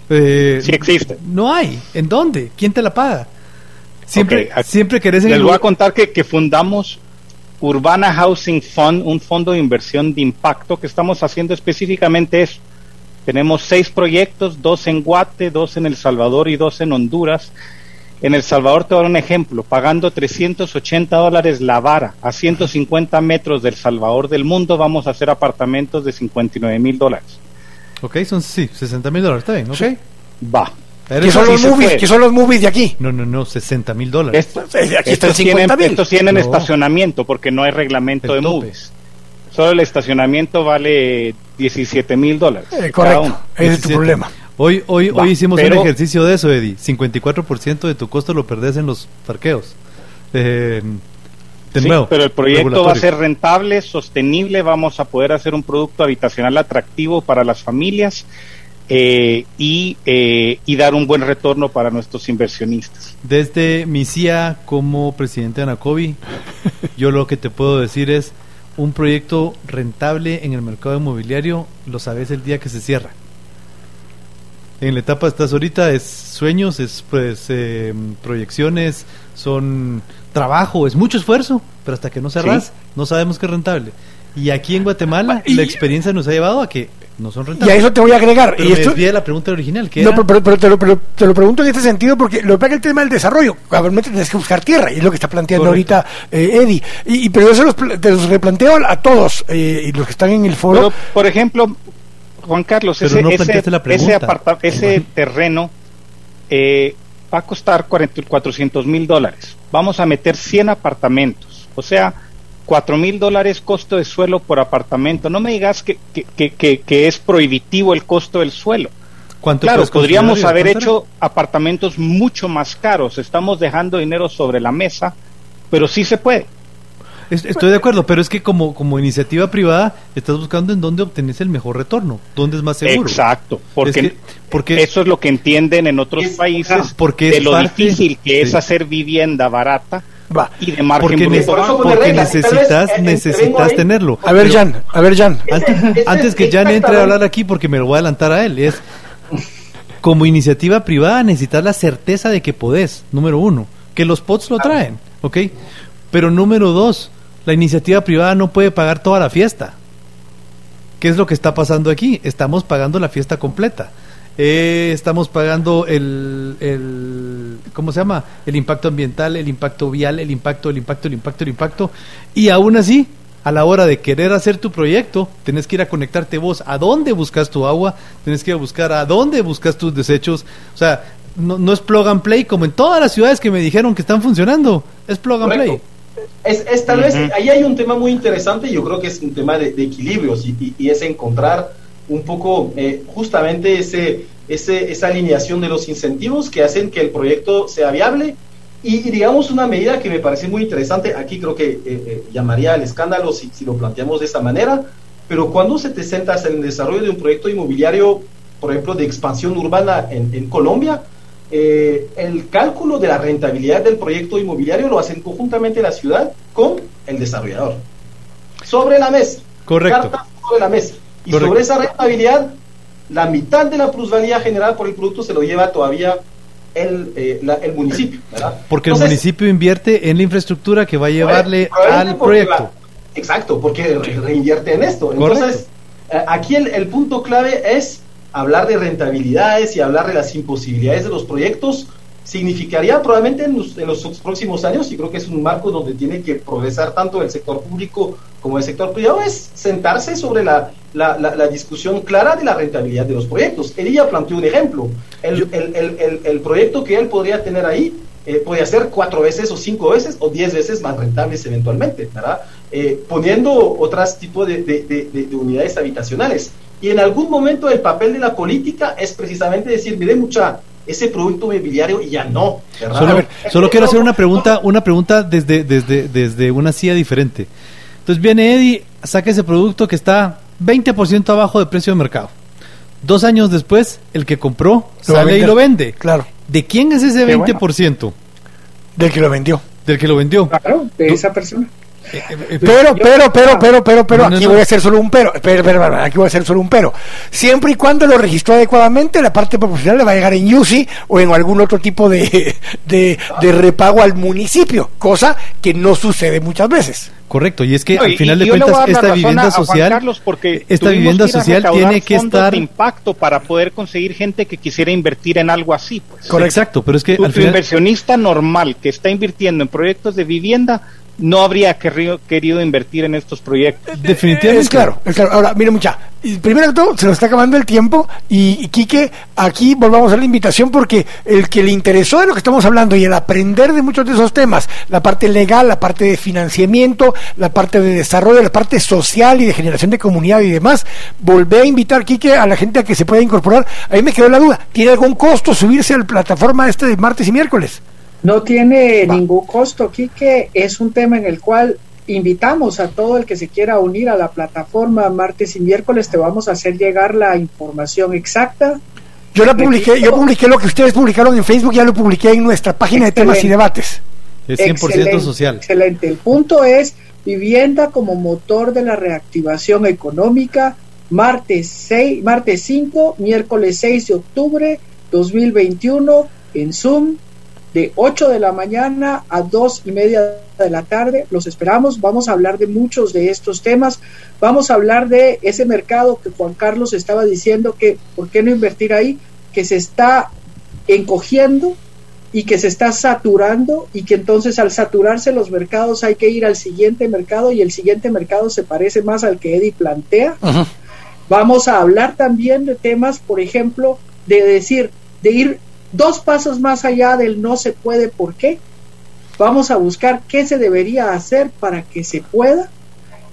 Eh, Sí existe. No hay. ¿En dónde? ¿Quién te la paga? Siempre, siempre querés en Les el voy a contar que, que fundamos Urbana Housing Fund, un fondo de inversión de impacto que estamos haciendo específicamente eso. Tenemos seis proyectos, dos en Guate, dos en El Salvador y dos en Honduras. En El Salvador te voy a dar un ejemplo, pagando 380 dólares la vara a 150 metros del Salvador del mundo, vamos a hacer apartamentos de 59 mil dólares. Ok, son sí, 60 mil dólares, está bien, ok. Va. ¿Qué son los movies? ¿Qué son los movies de aquí? No, no, no, 60 mil dólares. Esto- Eh, Aquí están estos, tienen, 50 mil. estos tienen No. estacionamiento porque no hay reglamento El de tope. movies. Solo el estacionamiento vale 17 mil dólares. Eh, correcto. Ese es tu 17. problema. Hoy, hoy, Va, hoy hicimos pero- un ejercicio de eso, Eddie. 54% de tu costo lo perdés en los parqueos. Eh, de Sí, nuevo, pero el proyecto va a ser rentable, sostenible, vamos a poder hacer un producto habitacional atractivo para las familias eh, y, eh, y dar un buen retorno para nuestros inversionistas. Desde mi CIA como presidente de Anacobi, yo lo que te puedo decir es un proyecto rentable en el mercado inmobiliario, lo sabes el día que se cierra. En la etapa estás ahorita es sueños, es pues eh, proyecciones, son trabajo, es mucho esfuerzo, pero hasta que no cerras, Sí. no sabemos que es rentable. Y aquí en Guatemala Y- la experiencia nos ha llevado a que no son Y a rentables. eso te voy a agregar. Pero y me esto, la pregunta original, que No, pero, pero- pero te, lo, pero te lo pregunto en este sentido porque lo que pasa es que el tema del desarrollo, obviamente tienes que buscar tierra, y es lo que está planteando Correcto. ahorita eh, Eddie. Y, y- pero yo se los, te los replanteo a todos, eh, y los que están en el foro. Pero, por ejemplo, Juan Carlos, Pero ese, no ese, la ese, aparta- ese terreno eh, va a costar 40 400 mil dólares. Vamos a meter 100 apartamentos. O sea, 4 mil dólares costo de suelo por apartamento. No me digas que, que, que, es prohibitivo el costo del suelo. ¿Cuánto Claro, podríamos haber hecho apartamentos mucho más caros. Estamos dejando dinero sobre la mesa, pero sí se puede. Es- Estoy de acuerdo, pero es que como, como iniciativa privada estás buscando en dónde obtenés el mejor retorno, dónde es más seguro. Exacto, porque, Es que- porque- eso es lo que entienden en otros Es- países porque de lo parte- difícil que es hacer vivienda barata Va. y de margen Porque, Por porque reglas, vez, necesitas, eh, necesitas intervengo ahí. tenerlo. A ver, Pero Jan, a ver, Jan. Antes, Ese- antes que Jan entre a hablar aquí, porque me lo voy a adelantar a él, es como iniciativa privada necesitas la certeza de que podés, número uno, que los POTS lo traen, ¿ok? Pero número dos, la iniciativa privada no puede pagar toda la fiesta. ¿Qué es lo que está pasando aquí? Estamos pagando la fiesta completa. Eh, estamos pagando el, el, ¿cómo se llama? El impacto ambiental, el impacto vial, el impacto, el impacto, el impacto, el impacto. Y aún así, a la hora de querer hacer tu proyecto, tenés que ir a conectarte vos a dónde buscas tu agua, tenés que ir a buscar a dónde buscas tus desechos. O sea, no, no es plug and play como en todas las ciudades que me dijeron que están funcionando. Es plug and Correcto. play. Es, es tal vez, ahí hay un tema muy interesante, yo creo que es un tema de, de equilibrios y, y- y es encontrar un poco eh, justamente ese, ese, esa alineación de los incentivos que hacen que el proyecto sea viable y, y digamos una medida que me parece muy interesante, aquí creo que eh, eh, llamaría al escándalo si, si lo planteamos de esta manera, pero cuando se te sentas en el desarrollo de un proyecto inmobiliario, por ejemplo, de expansión urbana en, en Colombia, el cálculo de la rentabilidad del proyecto inmobiliario lo hacen conjuntamente la ciudad con el desarrollador. Sobre la mesa. Correcto. Carta sobre la mesa. Y Correcto. sobre esa rentabilidad, la mitad de la plusvalía generada por el producto se lo lleva todavía el, eh, la- el municipio. ¿verdad? Porque el municipio invierte en la infraestructura que va a llevarle al proyecto. la- exacto, porque re- reinvierte en esto. Correcto. Entonces, eh, aquí el, el punto clave es hablar de rentabilidades y hablar de las imposibilidades de los proyectos. Significaría probablemente en los, en los próximos años, y creo que es un marco donde tiene que progresar tanto el sector público como el sector privado, es sentarse sobre la, la, la- la discusión clara de la rentabilidad de los proyectos. Él ya planteó un ejemplo. El, Yo- el, el, el, proyecto que él podría tener ahí eh, podría ser cuatro veces o cinco veces o diez veces más rentables eventualmente, ¿verdad? Eh, poniendo otros tipos de, de- de- de- de unidades habitacionales. Y en algún momento el papel de la política es precisamente decir, mire mucha, ese producto mobiliario ya no. Solo, solo quiero hacer una pregunta, una pregunta desde, desde, desde una silla diferente. Entonces viene Eddie, saca ese producto que está 20% abajo de precio de mercado. Dos años después, el que compró sale y lo vende. Claro. ¿De quién es ese 20%? Del que lo vendió. Del que lo vendió. Claro, de esa persona. Eh, eh, pero, pero, pero, pero, pero, pero, aquí voy a hacer solo un pero. Pero, pero, aquí voy a hacer solo un pero. Siempre y cuando lo registró adecuadamente, la parte proporcional le va a llegar en UCI o en algún otro tipo de, de, de repago al municipio, cosa que no sucede muchas veces. Correcto, y es que al final de cuentas esta vivienda social, porque esta vivienda social tiene que estar de impacto para poder conseguir gente que quisiera invertir en algo así, pues. Exacto, pero es que tu, al inversionista normal que está invirtiendo en proyectos de vivienda no habría querido, querido invertir en estos proyectos. Definitivamente. Es claro, es claro. Ahora, mire mucha, primero de todo, se nos está acabando el tiempo y, Quique, aquí volvamos a la invitación porque el que le interesó de lo que estamos hablando y el aprender de muchos de esos temas, la parte legal, la parte de financiamiento, la parte de desarrollo, la parte social y de generación de comunidad y demás, volvé a invitar, Quique, a la gente a que se pueda incorporar. Ahí me quedó la duda, ¿tiene algún costo subirse a la plataforma este de martes y miércoles? No tiene ningún costo, Quique. Es un tema en el cual invitamos a todo el que se quiera unir a la plataforma martes y miércoles. Te vamos a hacer llegar la información exacta. Yo la publiqué, yo publiqué lo que ustedes publicaron en Facebook, ya lo publiqué en nuestra página de temas y debates. Es 100% social. Excelente. El punto es vivienda como motor de la reactivación económica. Martes 6, martes 5, miércoles 6 de octubre 2021 en Zoom de 8 de la mañana a 2 y media de la tarde. Los esperamos. Vamos a hablar de muchos de estos temas. Vamos a hablar de ese mercado que Juan Carlos estaba diciendo que, ¿por qué no invertir ahí? Que se está encogiendo y que se está saturando y que entonces al saturarse los mercados hay que ir al siguiente mercado y el siguiente mercado se parece más al que Eddie plantea. Vamos a hablar también de temas, por ejemplo, de decir, de ir dos pasos más allá del no se puede, ¿por qué? Vamos a buscar qué se debería hacer para que se pueda.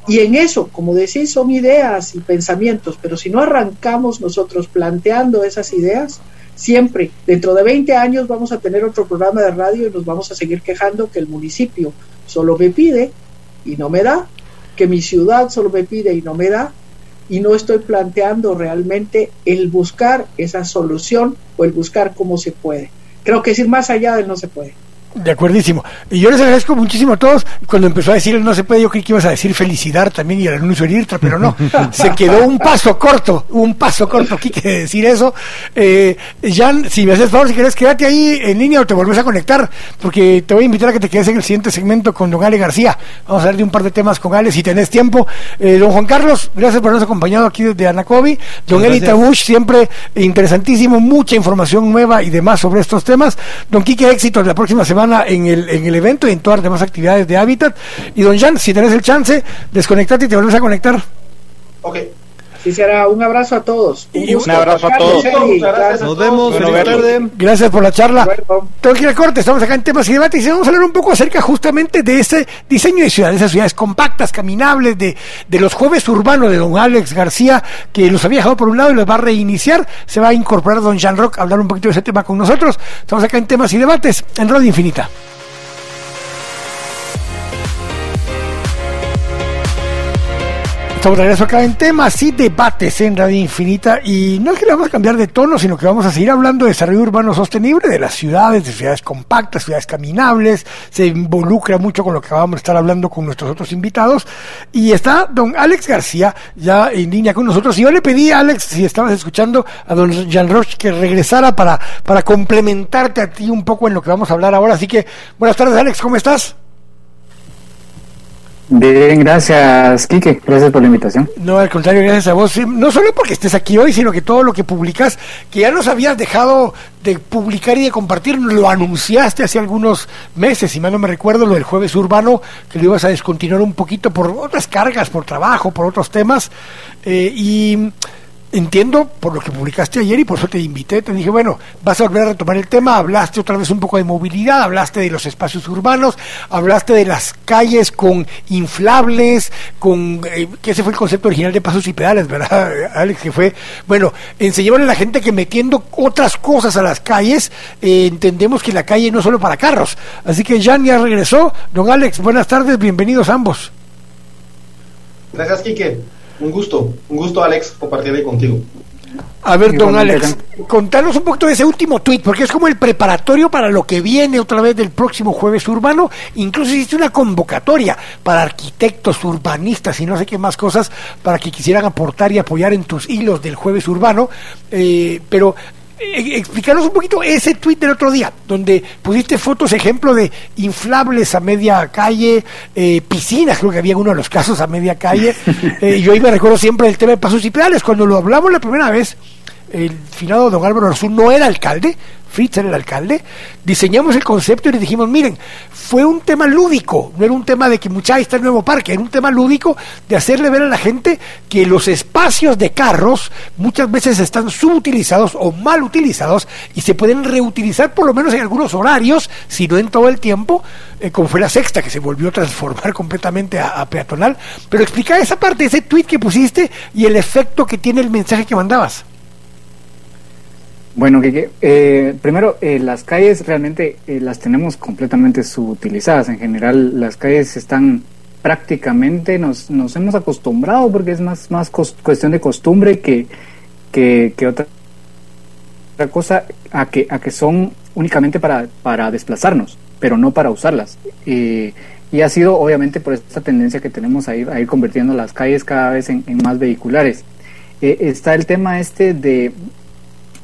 Y en eso, como decís, son ideas y pensamientos, pero si no arrancamos nosotros planteando esas ideas, siempre, dentro de 20 años vamos a tener otro programa de radio y nos vamos a seguir quejando que el municipio solo me pide y no me da, que mi ciudad solo me pide y no me da, y no estoy planteando realmente el buscar esa solución o el buscar cómo se puede. Creo que es ir más allá del no se puede. De acuerdísimo. Y yo les agradezco muchísimo a todos. Cuando empezó a decir el no se puede, yo creí que ibas a decir felicidad también y el anuncio de IRTRA, pero no. se quedó un paso corto, un paso corto aquí que decir eso. Eh, Jan, si me haces favor, si quieres, quédate ahí en línea o te vuelves a conectar, porque te voy a invitar a que te quedes en el siguiente segmento con don Ale García. Vamos a hablar de un par de temas con Ale si tenés tiempo. Eh, don Juan Carlos, gracias por habernos acompañado aquí desde Anacobi. Don Erita Bush, siempre interesantísimo, mucha información nueva y demás sobre estos temas. Don Quique, éxito la próxima semana en el, en el evento y en todas las demás actividades de Habitat. Y don Jan, si tenés el chance, desconectate y te vuelves a conectar. Ok. Sí, será un abrazo a todos. Un, abrazo a todos. Nos vemos. Gracias por la charla. Tengo que ir corte. Estamos acá en temas y debates y vamos a hablar un poco acerca justamente de ese diseño de ciudades, esas ciudades compactas, caminables, de, de los jueves urbanos de don Alex García, que los había dejado por un lado y los va a reiniciar. Se va a incorporar don Jean Rock a hablar un poquito de ese tema con nosotros. Estamos acá en temas y debates en Radio Infinita. Estamos de regreso acá en temas y debates en Radio Infinita. Y no es que le vamos a cambiar de tono, sino que vamos a seguir hablando de desarrollo urbano sostenible, de las ciudades, de ciudades compactas, ciudades caminables, se involucra mucho con lo que vamos a estar hablando con nuestros otros invitados. Y está don Alex García ya en línea con nosotros. Y yo le pedí a Alex, si estabas escuchando, a don Jean Roche que regresara para, para complementarte a ti un poco en lo que vamos a hablar ahora, así que buenas tardes Alex, ¿cómo estás? Bien, gracias, Quique. Gracias por la invitación. No, al contrario, gracias a vos. No solo porque estés aquí hoy, sino que todo lo que publicas, que ya nos habías dejado de publicar y de compartir, lo anunciaste hace algunos meses, si mal no me recuerdo, lo del jueves urbano, que lo ibas a descontinuar un poquito por otras cargas, por trabajo, por otros temas. Eh, y entiendo por lo que publicaste ayer y por eso te invité, te dije, bueno, vas a volver a retomar el tema, hablaste otra vez un poco de movilidad, hablaste de los espacios urbanos, hablaste de las calles con inflables, con, eh, que ese fue el concepto original de pasos y pedales, ¿verdad, Alex? Que fue, bueno, enseñarle a la gente que metiendo otras cosas a las calles, eh, entendemos que la calle no es solo para carros. Así que Jan ya regresó. Don Alex, buenas tardes, bienvenidos ambos. Gracias, Quique. Un gusto, un gusto, Alex, compartir ahí contigo. A ver, don Alex, contanos un poquito de ese último tuit, porque es como el preparatorio para lo que viene otra vez del próximo jueves urbano. Incluso hiciste una convocatoria para arquitectos, urbanistas y no sé qué más cosas para que quisieran aportar y apoyar en tus hilos del jueves urbano. Eh, pero eh, explicarnos un poquito ese tweet del otro día, donde pusiste fotos, ejemplo de inflables a media calle, eh, piscinas, creo que había uno de los casos a media calle. Eh, yo ahí me recuerdo siempre el tema de pasos y pedales. Cuando lo hablamos la primera vez, el finado don Álvaro Arzú no era alcalde, Fritz era el alcalde, diseñamos el concepto y le dijimos, miren, fue un tema lúdico, no era un tema de que mucha está el nuevo parque, era un tema lúdico de hacerle ver a la gente que los espacios de carros muchas veces están subutilizados o mal utilizados y se pueden reutilizar por lo menos en algunos horarios, si no en todo el tiempo, eh, como fue la sexta, que se volvió a transformar completamente a, a peatonal. Pero explica esa parte, ese tweet que pusiste y el efecto que tiene el mensaje que mandabas. Bueno, que eh, primero, eh, las calles realmente eh, las tenemos completamente subutilizadas. En general, las calles están prácticamente, nos, nos hemos acostumbrado porque es más, más cuestión de costumbre que, que, que, otra, otra cosa, a que, a que son únicamente para, para desplazarnos, pero no para usarlas. y ha sido obviamente por esta tendencia que tenemos a ir, a ir convirtiendo las calles cada vez en, en más vehiculares. está el tema este de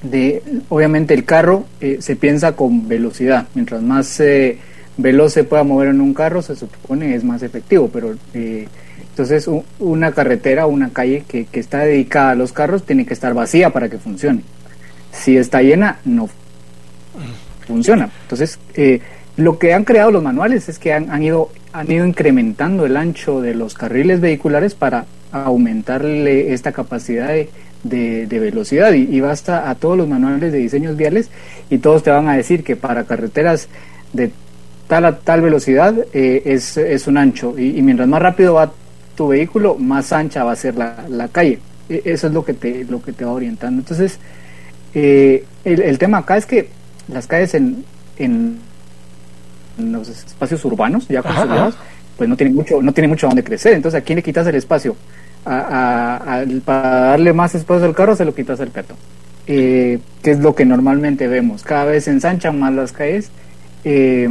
de, obviamente el carro eh, se piensa con velocidad, mientras más eh, veloz se pueda mover en un carro se supone es más efectivo, pero eh, entonces una carretera, una calle que, que, está dedicada a los carros tiene que estar vacía para que funcione. Si está llena, no funciona. Entonces, lo que han creado los manuales es que han, han, ido, han ido incrementando el ancho de los carriles vehiculares para aumentarle esta capacidad de de, velocidad. Y, basta a todos los manuales de diseños viales y todos te van a decir que para carreteras de tal a tal velocidad eh, es, es, un ancho. Y, mientras más rápido va tu vehículo más ancha va a ser la, la calle. E, eso es lo que te lo que te va orientando. Entonces eh, el, el, tema acá es que las calles en, en los espacios urbanos ya construidos pues no tienen mucho no tienen mucho donde crecer. Entonces a quién le quitas el espacio a, para darle más espacio al carro se lo quitas al peatón. Eh, que es lo que normalmente vemos. Cada vez ensanchan más las calles eh,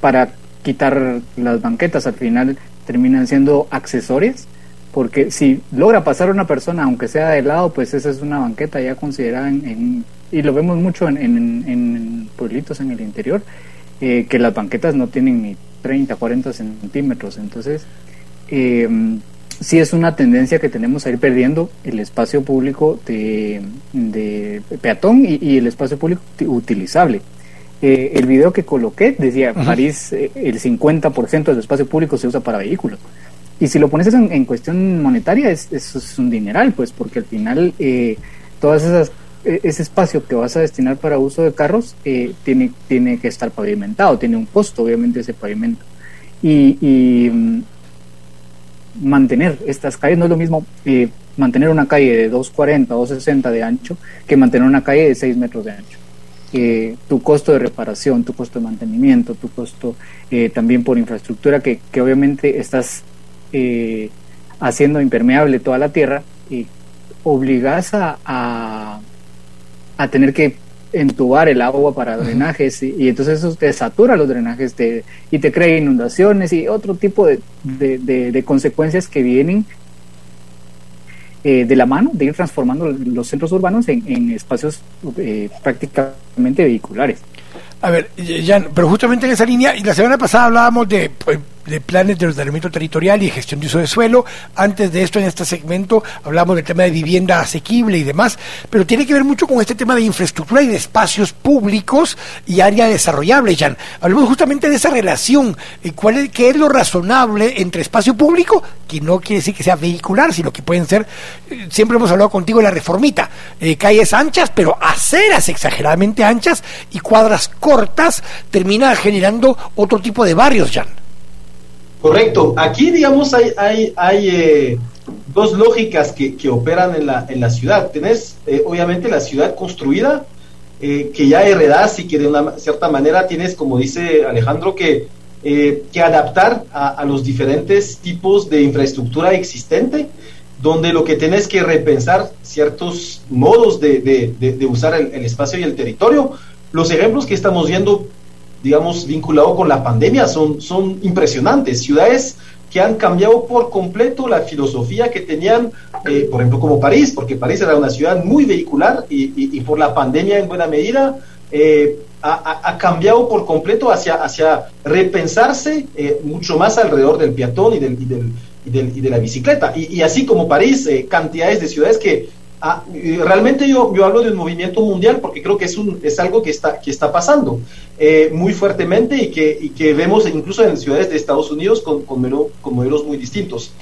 para quitar las banquetas. Al final terminan siendo accesorios, porque si logra pasar una persona, aunque sea de lado, pues esa es una banqueta ya considerada en, y lo vemos mucho en, en, pueblitos en el interior, eh, que las banquetas no tienen ni 30, 40 centímetros. Entonces, eh, sí es una tendencia que tenemos a ir perdiendo el espacio público de, peatón y, el espacio público utilizable. Eh, el video que coloqué decía, París, eh, el 50% del espacio público se usa para vehículos. Y si lo pones en, en cuestión monetaria, es, es, un dineral, pues, porque al final eh, todas esas e, ese espacio que vas a destinar para uso de carros tiene, tiene que estar pavimentado, tiene un costo, obviamente, ese pavimento. Y, y, mm, mantener estas calles. No es lo mismo eh, mantener una calle de 240 o 260 de ancho que mantener una calle de 6 metros de ancho. Eh, tu costo de reparación, tu costo de mantenimiento, tu costo eh, también por infraestructura que, que obviamente estás haciendo impermeable toda la tierra y obligas a, a tener que entubar el agua para drenajes y, entonces eso te satura los drenajes y te crea inundaciones y otro tipo de, de, consecuencias que vienen eh, de la mano de ir transformando los centros urbanos en, espacios eh, prácticamente vehiculares. A ver, Jan, pero justamente en esa línea, y la semana pasada hablábamos de, pues, de planes de ordenamiento territorial y gestión de uso de suelo. Antes de esto, en este segmento, hablamos del tema de vivienda asequible y demás, pero tiene que ver mucho con este tema de infraestructura y de espacios públicos y área desarrollable, Jan. Hablamos justamente de esa relación, eh, cuál es, qué es lo razonable entre espacio público, que no quiere decir que sea vehicular, sino que pueden ser, eh, siempre hemos hablado contigo de la reformita, eh, calles anchas, pero aceras exageradamente anchas y cuadras cortas termina generando otro tipo de barrios, Jan. Correcto. Aquí, digamos, hay, hay, eh, dos lógicas que, que, operan en la, en la ciudad. Tenés, eh, obviamente, la ciudad construida, eh, que ya heredás y que de una cierta manera tienes, como dice Alejandro, que, que adaptar a, los diferentes tipos de infraestructura existente, donde lo que tenés que repensar ciertos modos de, de, de, usar el espacio y el territorio. Los ejemplos que estamos viendo digamos, vinculado con la pandemia son, son impresionantes. Ciudades que han cambiado por completo la filosofía que tenían, eh, por ejemplo, como París, porque París era una ciudad muy vehicular y, y, por la pandemia en buena medida eh, ha, ha, cambiado por completo hacia, hacia repensarse eh, mucho más alrededor del peatón y, del, y, del, y, del, y de la bicicleta. Y, así como París, cantidades de ciudades que Ah, realmente yo, yo hablo de un movimiento mundial porque creo que es, un, es algo que está, que está pasando eh, muy fuertemente y que, y que vemos incluso en ciudades de Estados Unidos con, con, modelo, con modelos muy distintos.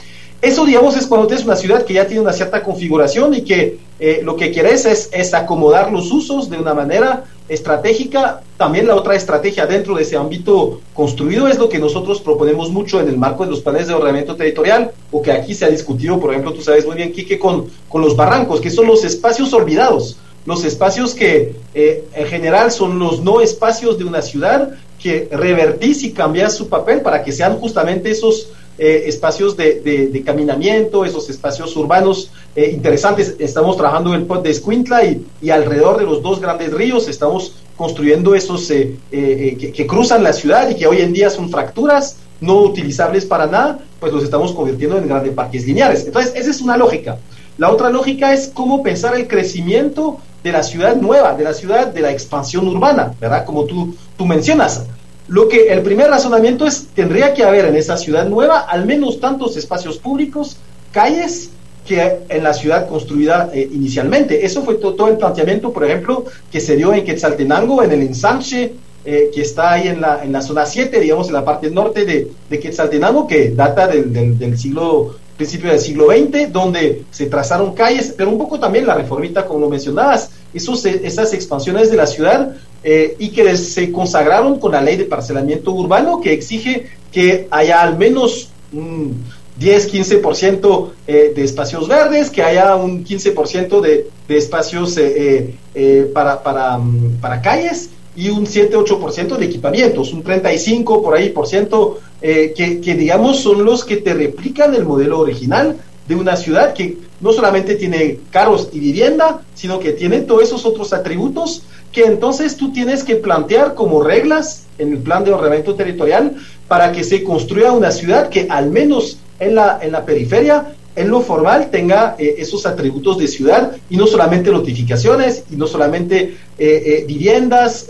Eso, digamos, es cuando tienes una ciudad que ya tiene una cierta configuración y que eh, lo que quieres es, acomodar los usos de una manera estratégica. También la otra estrategia dentro de ese ámbito construido es lo que nosotros proponemos mucho en el marco de los planes de ordenamiento territorial o que aquí se ha discutido, por ejemplo, tú sabes muy bien, Quique, con, con los barrancos, que son los espacios olvidados, los espacios que eh, en general son los no espacios de una ciudad que revertís y cambiás su papel para que sean justamente esos eh, espacios de, de, caminamiento, esos espacios urbanos eh, interesantes. Estamos trabajando en el pod de Escuintla y, alrededor de los dos grandes ríos estamos construyendo esos eh, eh, que, que, cruzan la ciudad y que hoy en día son fracturas no utilizables para nada, pues los estamos convirtiendo en grandes parques lineares. Entonces, esa es una lógica. La otra lógica es cómo pensar el crecimiento de la ciudad nueva, de la ciudad de la expansión urbana, ¿verdad? Como tú, tú mencionas. Lo que el primer razonamiento es, tendría que haber en esa ciudad nueva al menos tantos espacios públicos, calles, que en la ciudad construida eh, inicialmente. Eso fue todo, el planteamiento, por ejemplo, que se dio en Quetzaltenango, en el ensanche eh, que está ahí en la, en la zona 7, digamos, en la parte norte de, de Quetzaltenango, que data del, del, del siglo principio del siglo XX, donde se trazaron calles, pero un poco también la reformita, como lo mencionabas, esos, esas expansiones de la ciudad eh, y que se consagraron con la ley de parcelamiento urbano que exige que haya al menos un 10-15% eh, de espacios verdes, que haya un 15% de, de espacios eh, eh, para, para, mm, para calles y un 7-8% de equipamientos, un 35 por ahí por ciento, eh, que, digamos son los que te replican el modelo original de una ciudad que no solamente tiene carros y vivienda, sino que tiene todos esos otros atributos que entonces tú tienes que plantear como reglas en el plan de ordenamiento territorial para que se construya una ciudad que al menos en la, en la periferia en lo formal tenga eh, esos atributos de ciudad y no solamente notificaciones y no solamente eh, eh, viviendas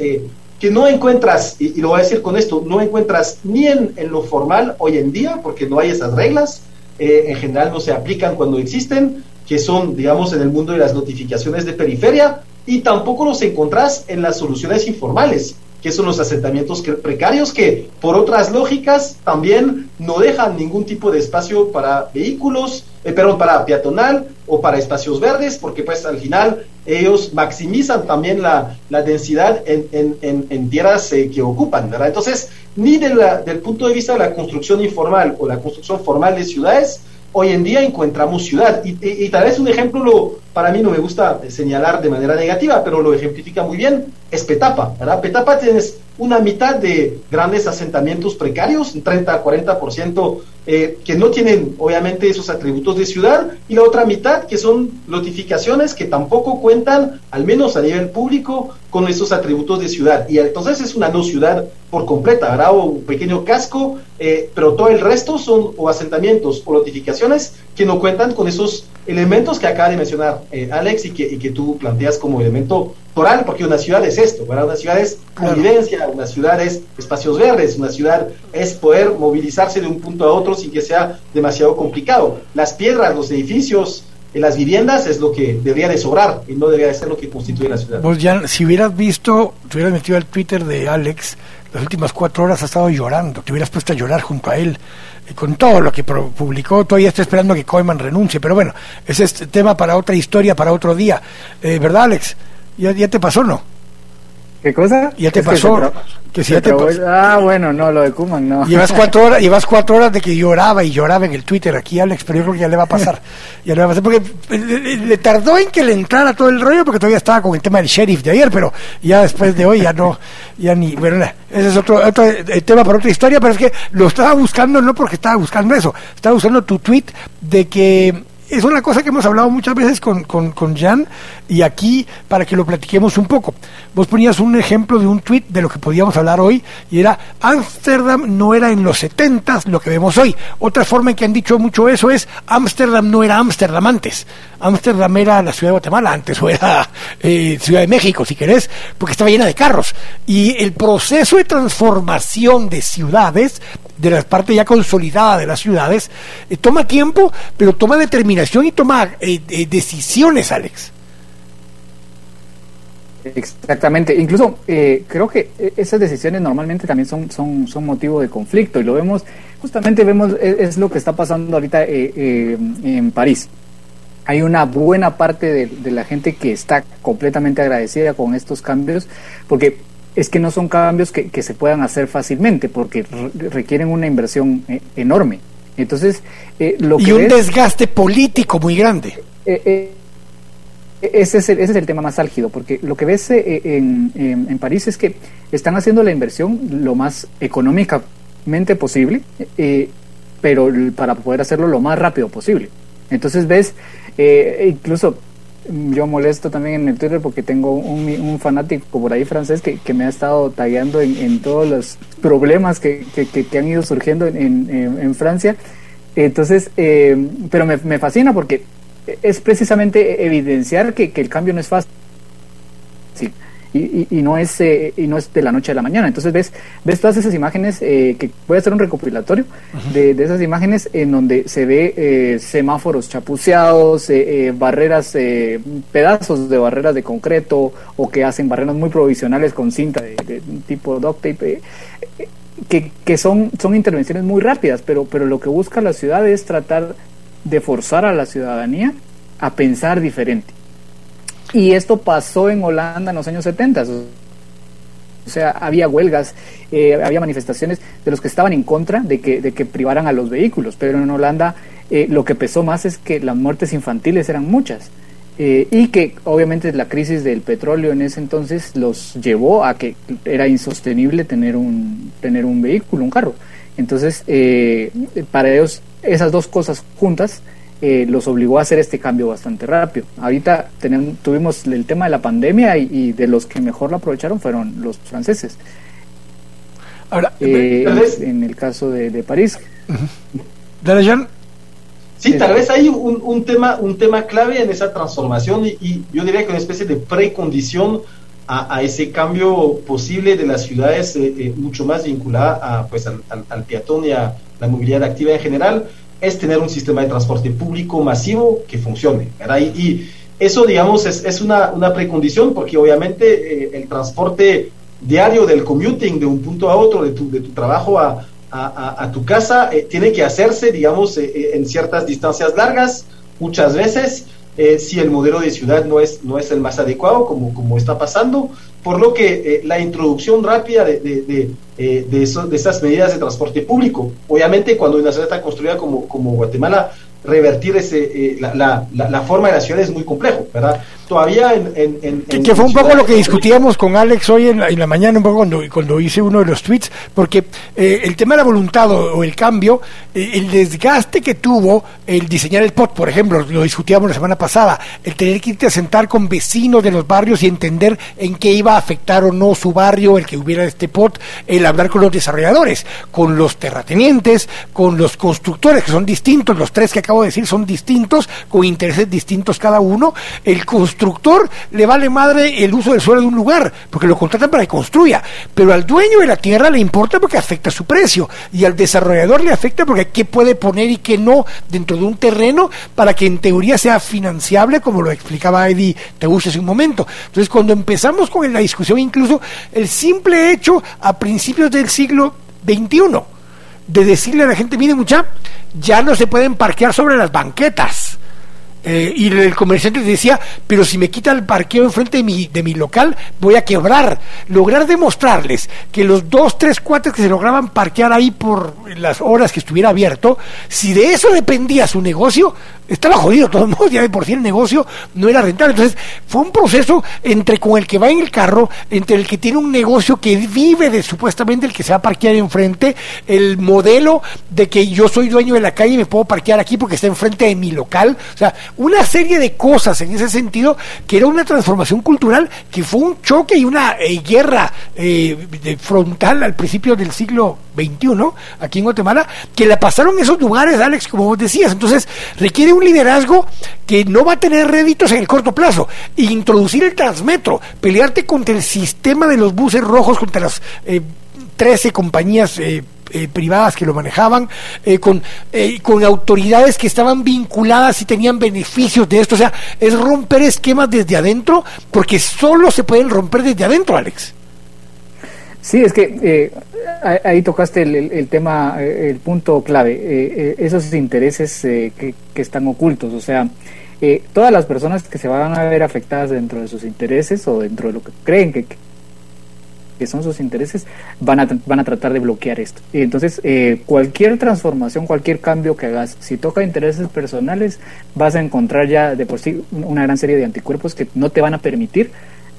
que no encuentras, y, y, lo voy a decir con esto, no encuentras ni en, en lo formal hoy en día porque no hay esas reglas, eh, en general no se aplican cuando existen, que son, digamos, en el mundo de las notificaciones de periferia, y tampoco los encontrás en las soluciones informales que son los asentamientos precarios que por otras lógicas también no dejan ningún tipo de espacio para vehículos, eh, perdón, para peatonal o para espacios verdes, porque pues al final ellos maximizan también la, densidad en, tierras eh, que ocupan, ¿verdad? Entonces, ni del punto de vista de la construcción informal o la construcción formal de ciudades, hoy en día encontramos ciudad. Y, y, tal vez un ejemplo, lo, para mí no me gusta señalar de manera negativa, pero lo ejemplifica muy bien, es Petapa. ¿verdad? Petapa tienes una mitad de grandes asentamientos precarios, un 30 40%, eh, que no tienen obviamente esos atributos de ciudad, y la otra mitad que son notificaciones que tampoco cuentan, al menos a nivel público, con esos atributos de ciudad. Y entonces es una no ciudad por completa. O un pequeño casco, eh, pero todo el resto son o asentamientos o notificaciones que no cuentan con esos elementos que acaba de mencionar eh, Alex y que, y que tú planteas como elemento toral, porque una ciudad es esto, ¿verdad? Una ciudad es convivencia, una ciudad es espacios verdes, una ciudad es poder movilizarse de un punto a otro sin que sea demasiado complicado. Las piedras, los edificios, en las viviendas es lo que debería de sobrar y no debería de ser lo que constituye la ciudad. Vos ya, si hubieras visto, te hubieras metido al Twitter de Alex, las últimas cuatro horas ha estado llorando, te hubieras puesto a llorar junto a él, eh, con todo lo que publicó, todavía está esperando que Koeman renuncie, pero bueno, ese es tema para otra historia, para otro día, eh, ¿verdad Alex? ¿Ya, ¿Ya te pasó no? ¿Qué cosa? ¿Ya te pasó? Que si ya te Ah, bueno, no, lo de Kuman no. Llevas cuatro horas, llevas cuatro horas de que lloraba y lloraba en el Twitter aquí, Alex, pero yo creo que ya le va a pasar. ya le va a pasar, porque le, tardó en que le entrara todo el rollo, porque todavía estaba con el tema del sheriff de ayer, pero ya después de hoy ya no, ya ni, bueno, ese es otro, otro tema para otra historia, pero es que lo estaba buscando no porque estaba buscando eso, estaba buscando tu tweet de que es una cosa que hemos hablado muchas veces con, con, con, Jan y aquí para que lo platiquemos un poco. Vos ponías un ejemplo de un tweet de lo que podíamos hablar hoy y era Ámsterdam no era en los 70 lo que vemos hoy. Otra forma en que han dicho mucho eso es Ámsterdam no era Ámsterdam antes. Ámsterdam era la ciudad de Guatemala antes o era eh, Ciudad de México si querés, porque estaba llena de carros. Y el proceso de transformación de ciudades de la parte ya consolidada de las ciudades, eh, toma tiempo, pero toma determinación y toma eh, decisiones, Alex. Exactamente, incluso creo que esas decisiones normalmente también son, son, son motivo de conflicto y lo vemos, justamente vemos, es, lo que está pasando ahorita en París. Hay una buena parte de, de la gente que está completamente agradecida con estos cambios, porque es que no son cambios que, se puedan hacer fácilmente porque requieren una inversión eh, enorme. Entonces, eh, lo y un desgaste político muy grande. Eh, ese, es el, ese es el tema más álgido, porque lo que ves en, en, París es que están haciendo la inversión lo más económicamente posible, pero para poder hacerlo lo más rápido posible. Entonces ves, incluso yo molesto también en el Twitter porque tengo un, fanático por ahí francés que, me ha estado tagueando en, todos los problemas que, han ido surgiendo en, Francia. Entonces, eh, pero me, me, fascina porque es precisamente evidenciar que, el cambio no es fácil y, no es eh, y no es de la noche a la mañana. Entonces ves ves todas esas imágenes eh, que voy a hacer un recopilatorio de, esas imágenes en donde se ve eh, semáforos chapuceados, barreras, pedazos de barreras de concreto o que hacen barreras muy provisionales con cinta de, tipo duct tape. Que, que, son, son intervenciones muy rápidas, pero, pero lo que busca la ciudad es tratar de forzar a la ciudadanía a pensar diferente y esto pasó en Holanda en los años 70. O sea, había huelgas, eh, había manifestaciones de los que estaban en contra de que, de que privaran a los vehículos, pero en Holanda eh, lo que pesó más es que las muertes infantiles eran muchas. Eh, y que obviamente la crisis del petróleo en ese entonces los llevó a que era insostenible tener un, tener un vehículo, un carro. Entonces, para ellos, esas dos cosas juntas eh, los obligó a hacer este cambio bastante rápido. Ahorita tenemos, tuvimos el tema de la pandemia y, de los que mejor lo aprovecharon fueron los franceses. Ahora, eh, en el caso de, París. Sí, tal vez hay un, tema, un tema clave en esa transformación y, yo diría que una especie de precondición a, ese cambio posible de las ciudades eh, mucho más vinculada a, pues, al, al, peatón y a la movilidad activa en general es tener un sistema de transporte público masivo que funcione. Y, eso, digamos, es, es una, una, precondición porque obviamente eh, el transporte diario del commuting de un punto a otro, de tu, de tu trabajo a, a, a tu casa, eh, tiene que hacerse, digamos, eh, en ciertas distancias largas, muchas veces, si el modelo de ciudad no es, no es el más adecuado, como, como está pasando, por lo que la introducción rápida de, de, de, eso, de esas medidas de transporte público. Obviamente, cuando una ciudad está construida como, como Guatemala, revertir ese, eh, la, la, la, forma de la ciudad es muy complejo, ¿verdad? Todavía en... en, que, fue un poco lo que discutíamos con Alex hoy en la, en la, mañana, un poco cuando, cuando hice uno de los tweets, porque eh, el tema de la voluntad o, el cambio, eh, el desgaste que tuvo el diseñar el POT, por ejemplo, lo discutíamos la semana pasada, el tener que irte a sentar con vecinos de los barrios y entender en qué iba a afectar o no su barrio el que hubiera este POT, el hablar con los desarrolladores, con los terratenientes, con los constructores, que son distintos, los tres que acabo de decir son distintos, con intereses distintos cada uno, el constructor le vale madre el uso del suelo de un lugar, porque lo contratan para que construya, pero al dueño de la tierra le importa porque afecta su precio, y al desarrollador le afecta porque qué puede poner y qué no dentro de un terreno para que en teoría sea financiable, como lo explicaba Eddie gusta hace un momento. Entonces, cuando empezamos con la discusión, incluso el simple hecho a principios del siglo XXI, de decirle a la gente, mire mucha, ya no se pueden parquear sobre las banquetas. Eh, y el comerciante decía, pero si me quita el parqueo enfrente de mi, de mi local, voy a quebrar. Lograr demostrarles que los dos, tres cuates que se lograban parquear ahí por las horas que estuviera abierto, si de eso dependía su negocio, estaba jodido, de todos modos, ya de por sí el negocio no era rentable. Entonces, fue un proceso entre con el que va en el carro, entre el que tiene un negocio que vive de supuestamente el que se va a parquear enfrente, el modelo de que yo soy dueño de la calle y me puedo parquear aquí porque está enfrente de mi local. O sea, una serie de cosas en ese sentido que era una transformación cultural que fue un choque y una eh, guerra eh, frontal al principio del siglo XXI, aquí en Guatemala, que la pasaron esos lugares, Alex, como vos decías. Entonces, requiere un liderazgo que no va a tener réditos en el corto plazo. Introducir el transmetro, pelearte contra el sistema de los buses rojos, contra las eh, 13 compañías eh, eh, privadas que lo manejaban, eh, con, eh, con autoridades que estaban vinculadas y tenían beneficios de esto. O sea, es romper esquemas desde adentro, porque solo se pueden romper desde adentro, Alex. Sí, es que eh, ahí tocaste el, tema, eh, el punto clave, eh, esos intereses que, están ocultos, o sea, todas las personas que se van a ver afectadas dentro de sus intereses o dentro de lo que creen que, que son sus intereses, van a, van a tratar de bloquear esto. Y entonces, cualquier transformación, cualquier cambio que hagas, si toca intereses personales, vas a encontrar ya de por sí una gran serie de anticuerpos que no te van a permitir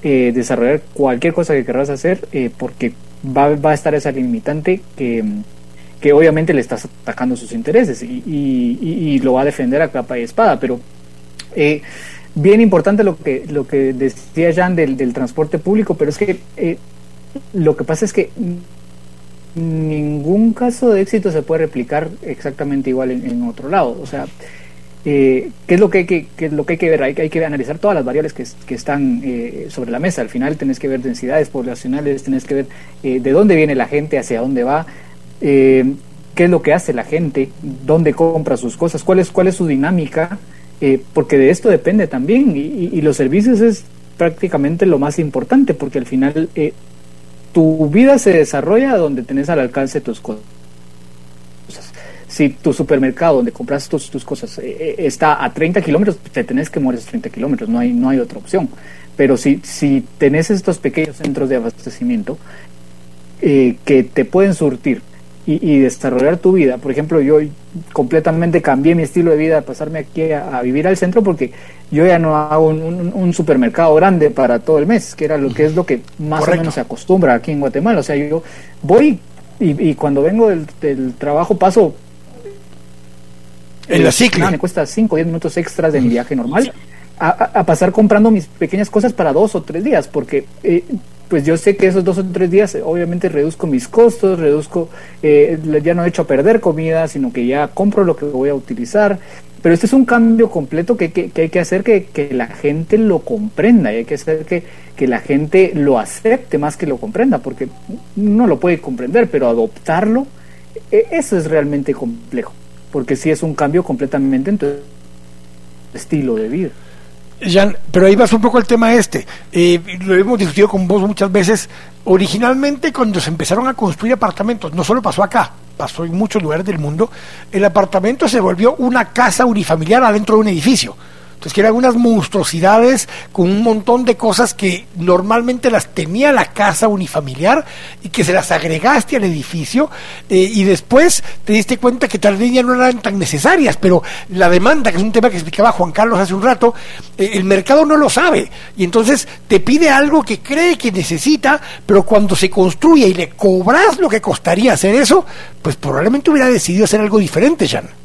eh, desarrollar cualquier cosa que querrás hacer eh, porque va, va, a estar esa limitante que, que, obviamente le estás atacando sus intereses y, lo va a defender a capa y espada, pero eh, bien importante lo que, lo que decía Jan del, del transporte público, pero es que lo que pasa es que ningún caso de éxito se puede replicar exactamente igual en, en otro lado, o sea, eh, ¿qué, es lo que hay que, es lo que hay que ver? Hay, hay que analizar todas las variables que, que están eh, sobre la mesa. Al final tenés que ver densidades poblacionales, tenés que ver eh, de dónde viene la gente, hacia dónde va, qué es lo que hace la gente, dónde compra sus cosas, cuál es, cuál es su dinámica, porque de esto depende también. Y, los servicios es prácticamente lo más importante, porque al final tu vida se desarrolla donde tenés al alcance tus cosas si tu supermercado donde compras tus, tus cosas eh, eh, está a 30 kilómetros, te tenés que mover esos 30 kilómetros, no hay, no hay otra opción. Pero si, si tenés estos pequeños centros de abastecimiento eh, que te pueden surtir y, desarrollar tu vida, por ejemplo, yo completamente cambié mi estilo de vida, pasarme aquí a, vivir al centro porque yo ya no hago un, supermercado grande para todo el mes, que era lo que es lo que más o menos se acostumbra aquí en Guatemala. O sea, yo voy y, cuando vengo del, del trabajo paso en la cicla. me cuesta 5 o 10 minutos extras de mi viaje normal a, pasar comprando mis pequeñas cosas para dos o tres días, porque eh, pues yo sé que esos dos o tres días eh, obviamente reduzco mis costos, reduzco, eh, ya no he hecho a perder comida, sino que ya compro lo que voy a utilizar. Pero este es un cambio completo que, que, hay que hacer que, que, la gente lo comprenda y hay que hacer que, que la gente lo acepte más que lo comprenda, porque no lo puede comprender, pero adoptarlo, eso es realmente complejo porque sí es un cambio completamente en tu estilo de vida. Jan, pero ahí vas un poco el tema este. Eh, lo hemos discutido con vos muchas veces. Originalmente, cuando se empezaron a construir apartamentos, no solo pasó acá, pasó en muchos lugares del mundo, el apartamento se volvió una casa unifamiliar adentro de un edificio. Entonces, eran unas monstruosidades con un montón de cosas que normalmente las tenía la casa unifamiliar y que se las agregaste al edificio eh, y después te diste cuenta que tal vez ya no eran tan necesarias, pero la demanda, que es un tema que explicaba Juan Carlos hace un rato, eh, el mercado no lo sabe y entonces te pide algo que cree que necesita, pero cuando se construye y le cobras lo que costaría hacer eso, pues probablemente hubiera decidido hacer algo diferente, Jan.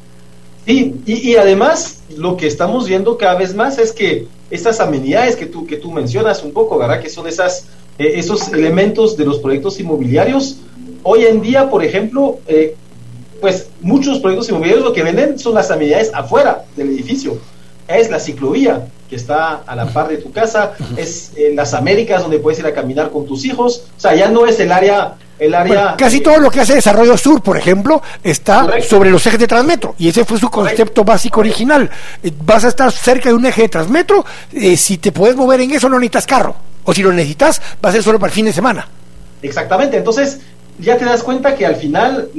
Sí, y, además lo que estamos viendo cada vez más es que estas amenidades que tú, que tú mencionas un poco, ¿verdad? Que son esas, eh, esos elementos de los proyectos inmobiliarios. Hoy en día, por ejemplo, eh, pues muchos proyectos inmobiliarios lo que venden son las amenidades afuera del edificio. Es la ciclovía que está a la par de tu casa, es en las Américas donde puedes ir a caminar con tus hijos. O sea, ya no es el área el área... casi todo lo que hace Desarrollo Sur, por ejemplo, está sobre los ejes de Transmetro y ese fue su concepto básico original. Eh, vas a estar cerca de un eje de Transmetro, eh, si te puedes mover en eso no necesitas carro, o si lo necesitas va a ser solo para el fin de semana. Exactamente, entonces ya te das cuenta que al final,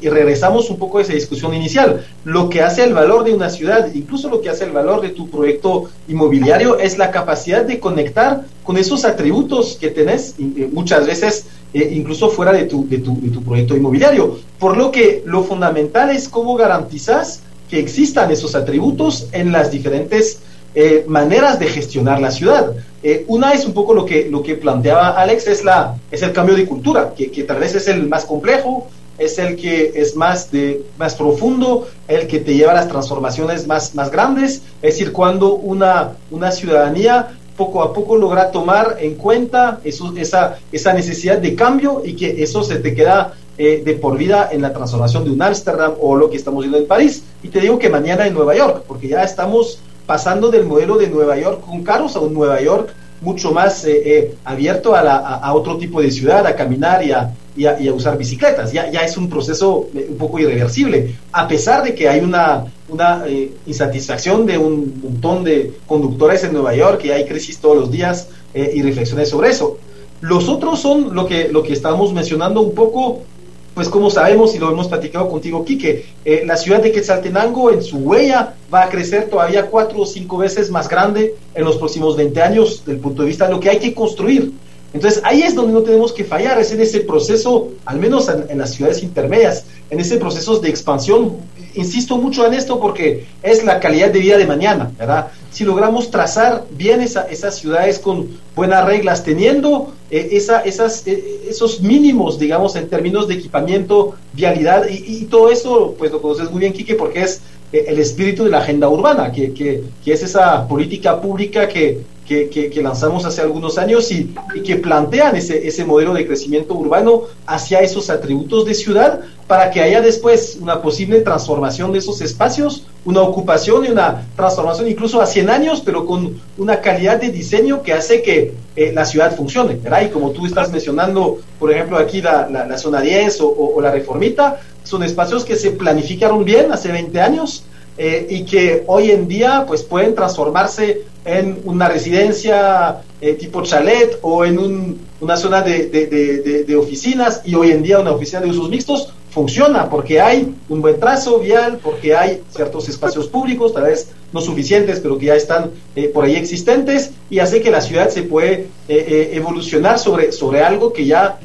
y regresamos un poco a esa discusión inicial, lo que hace el valor de una ciudad, incluso lo que hace el valor de tu proyecto inmobiliario, es la capacidad de conectar con esos atributos que tenés eh, muchas veces eh, incluso fuera de tu, de, tu, de tu proyecto inmobiliario. Por lo que lo fundamental es cómo garantizas que existan esos atributos en las diferentes eh, maneras de gestionar la ciudad. Eh, una es un poco lo que, lo que planteaba Alex, es, la, es el cambio de cultura, que, que, tal vez es el más complejo, es el que es más, de, más profundo, el que te lleva a las transformaciones más, más grandes, es decir, cuando una, una ciudadanía poco a poco logra tomar en cuenta esa, esa necesidad de cambio y que eso se te queda eh, de por vida en la transformación de un Ámsterdam o lo que estamos viendo en París. Y te digo que mañana en Nueva York, porque ya estamos pasando del modelo de Nueva York con carros a un Nueva York mucho más eh, eh, abierto a, a, otro tipo de ciudad, a caminar y a, y a, usar bicicletas. Ya, ya es un proceso eh, un poco irreversible, a pesar de que hay una, una eh, insatisfacción de un montón de conductores en Nueva York y hay crisis todos los días y reflexiones sobre eso. Los otros son lo que, lo que estábamos mencionando un poco, pues como sabemos y lo hemos platicado contigo, Quique, la ciudad de Quetzaltenango en su huella va a crecer todavía cuatro o cinco veces más grande en los próximos 20 años, del punto de vista de lo que hay que construir entonces ahí es donde no tenemos que fallar, es en ese proceso, al menos en, las ciudades intermedias, en ese proceso de expansión. Insisto mucho en esto porque es la calidad de vida de mañana, ¿verdad? Si logramos trazar bien esas ciudades con buenas reglas, teniendo eh, esa, esas, eh, esos mínimos, digamos, en términos de equipamiento, vialidad y, todo eso, pues lo conoces muy bien, Quique, porque es el espíritu de la agenda urbana, que, que, que es esa política pública que que, lanzamos hace algunos años y, que plantean ese, ese modelo de crecimiento urbano hacia esos atributos de ciudad para que haya después una posible transformación de esos espacios, una ocupación y una transformación incluso a 100 años, pero con una calidad de diseño que hace que eh, la ciudad funcione, ¿verdad? Y como tú estás mencionando, por ejemplo, aquí la, la, zona 10 o, o la reformita, son espacios que se planificaron bien hace 20 años, eh, y que hoy en día pues pueden transformarse en una residencia eh, tipo chalet o en una zona de, de, oficinas y hoy en día una oficina de usos mixtos funciona porque hay un buen trazo vial, porque hay ciertos espacios públicos, tal vez no suficientes, pero que ya están eh, por ahí existentes y hace que la ciudad se puede evolucionar sobre, sobre algo que ya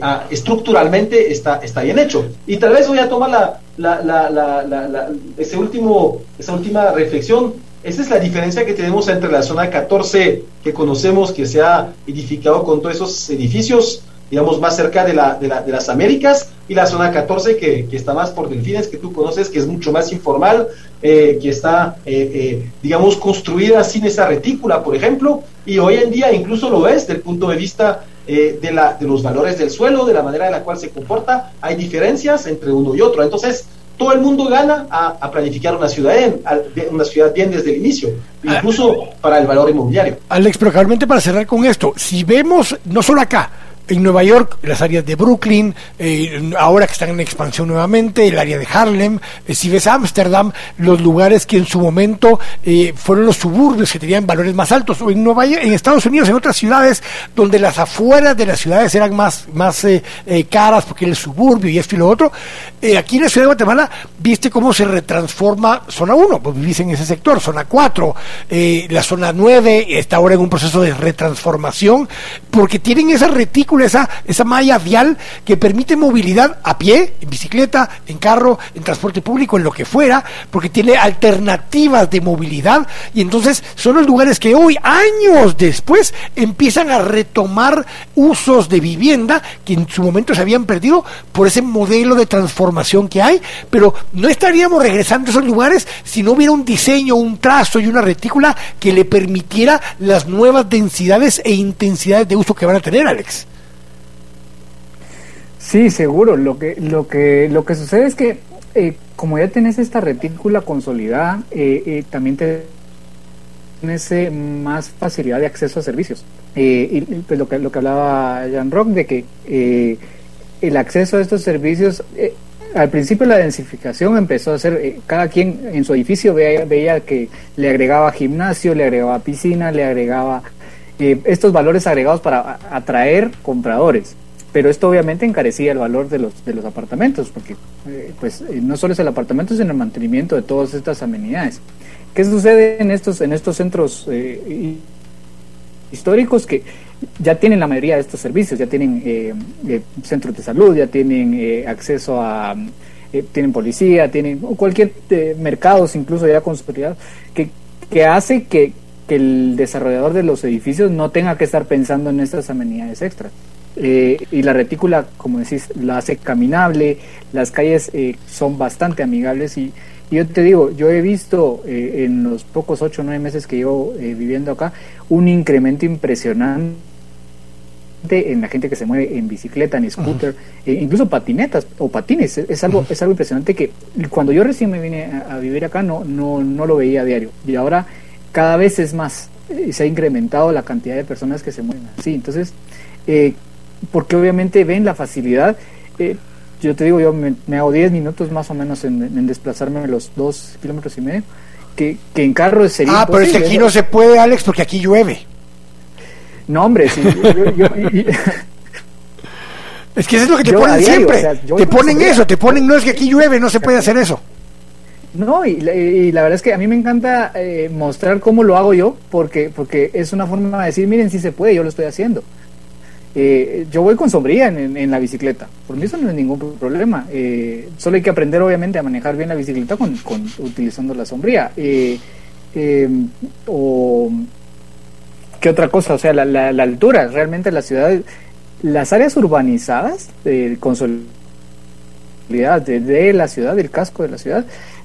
ah, estructuralmente está, está bien hecho. Y tal vez voy a tomar la, la, la, último, esa última reflexión. Esa es la diferencia que tenemos entre la zona 14 que conocemos, que se ha edificado con todos esos edificios, digamos, más cerca de, la, de, la, de las Américas, y la zona 14 que, que, está más por Delfines, que tú conoces, que es mucho más informal, eh, que está, eh, eh, digamos, construida sin esa retícula, por ejemplo, y hoy en día incluso lo ves desde el punto de vista eh, de, la, de los valores del suelo, de la manera en la cual se comporta, hay diferencias entre uno y otro. Entonces, todo el mundo gana a, planificar una ciudad, en, una ciudad bien desde el inicio, incluso para el valor inmobiliario. Alex, pero realmente para cerrar con esto, si vemos, no solo acá, En Nueva York, las áreas de Brooklyn, eh, ahora que están en expansión nuevamente, el área de Harlem, eh, si ves Ámsterdam, los lugares que en su momento eh, fueron los suburbios que tenían valores más altos, o en Nueva York, en Estados Unidos, en otras ciudades donde las afueras de las ciudades eran más, más caras porque era el suburbio y esto y lo otro, aquí en la ciudad de Guatemala viste cómo se retransforma zona 1, pues vivís en ese sector, zona 4, la zona 9 está ahora en un proceso de retransformación, porque tienen esa retícula, esa, esa malla vial que permite movilidad a pie, en bicicleta, en carro, en transporte público, en lo que fuera, porque tiene alternativas de movilidad y entonces son los lugares que hoy, años después, empiezan a retomar usos de vivienda que en su momento se habían perdido por ese modelo de transformación que hay, pero no estaríamos regresando a esos lugares si no hubiera un diseño, un trazo y una retícula que le permitiera las nuevas densidades e intensidades de uso que van a tener, Alex. Sí, seguro. Lo que, lo que, lo que sucede es que eh, como ya tenés esta retícula consolidada, eh, eh, también tenés más facilidad de acceso a servicios. y pues lo que, lo que hablaba Jan Rock de que el acceso a estos servicios al principio la densificación empezó a ser, cada quien en su edificio veía, veía, que le agregaba gimnasio, le agregaba piscina, le agregaba estos valores agregados para atraer compradores. Pero esto obviamente encarecía el valor de los, de los apartamentos, porque eh, pues eh, no solo es el apartamento, sino el mantenimiento de todas estas amenidades. ¿Qué sucede en estos, en estos centros eh, históricos que ya tienen la mayoría de estos servicios? Ya tienen centros de salud, ya tienen acceso a... tienen policía, tienen cualquier mercados, incluso ya consolidados, que, que hace que, que el desarrollador de los edificios no tenga que estar pensando en estas amenidades extras. Eh, y la retícula, como decís, la hace caminable, las calles eh, son bastante amigables y, yo te digo, yo he visto eh, en los pocos ocho o nueve meses que llevo viviendo acá un incremento impresionante en la gente que se mueve en bicicleta, en scooter, incluso patinetas o patines. Es, algo, es algo impresionante que cuando yo recién me vine a, a, vivir acá no, no, no lo veía a diario y ahora cada vez es más, se ha incrementado la cantidad de personas que se mueven así. Entonces, eh, porque obviamente ven la facilidad. Eh, yo te digo, yo me, hago 10 minutos más o menos en, desplazarme los 2 kilómetros y medio, que, que en carro sería. Ah, pero es que aquí no se puede, Alex, porque aquí llueve. No, hombre, sí. es que eso es lo que te ponen siempre. te ponen eso, te ponen, no es que aquí llueve, no se puede hacer eso. No, y, la verdad es que a mí me encanta eh, mostrar cómo lo hago yo, porque, porque es una forma de decir, miren, si se puede, yo lo estoy haciendo. Eh, yo voy con sombría en, la bicicleta, por mí eso no es ningún problema. Eh, solo hay que aprender obviamente a manejar bien la bicicleta con, utilizando la sombría. Eh, o qué otra cosa, o sea, la, altura, realmente la ciudad, las áreas urbanizadas, consolidadas de, de la ciudad, del casco de la ciudad,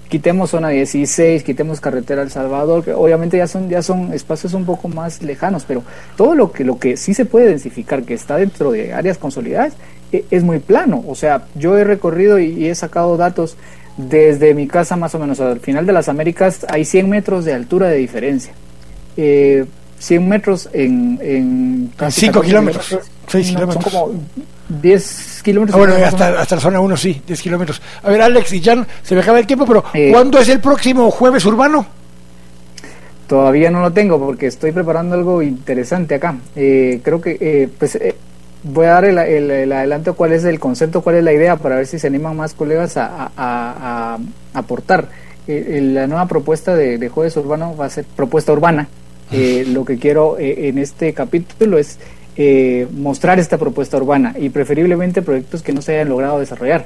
quitemos zona 16, quitemos carretera El Salvador, que obviamente ya son, ya son espacios un poco más lejanos, pero todo lo que, lo que sí se puede densificar, que está dentro de áreas consolidadas, e, es muy plano. O sea, yo he recorrido y, he sacado datos desde mi casa más o menos al final de las Américas, hay 100 metros de altura de diferencia. Eh, 100 metros en... en 5 kilómetros. 6 kilómetros. Son como 10 kilómetros. Ah, bueno, hasta, hasta la zona 1 sí, 10 kilómetros. A ver, Alex y Jan, se me acaba el tiempo, pero eh, ¿cuándo es el próximo jueves urbano? Todavía no lo tengo porque estoy preparando algo interesante acá. Eh, creo que, eh, pues, eh, voy a dar el, el, adelanto cuál es el concepto, cuál es la idea para ver si se animan más colegas a, a, aportar. la nueva propuesta de, de, Jueves Urbano va a ser propuesta urbana. lo que quiero en este capítulo es eh, mostrar esta propuesta urbana y preferiblemente proyectos que no se hayan logrado desarrollar,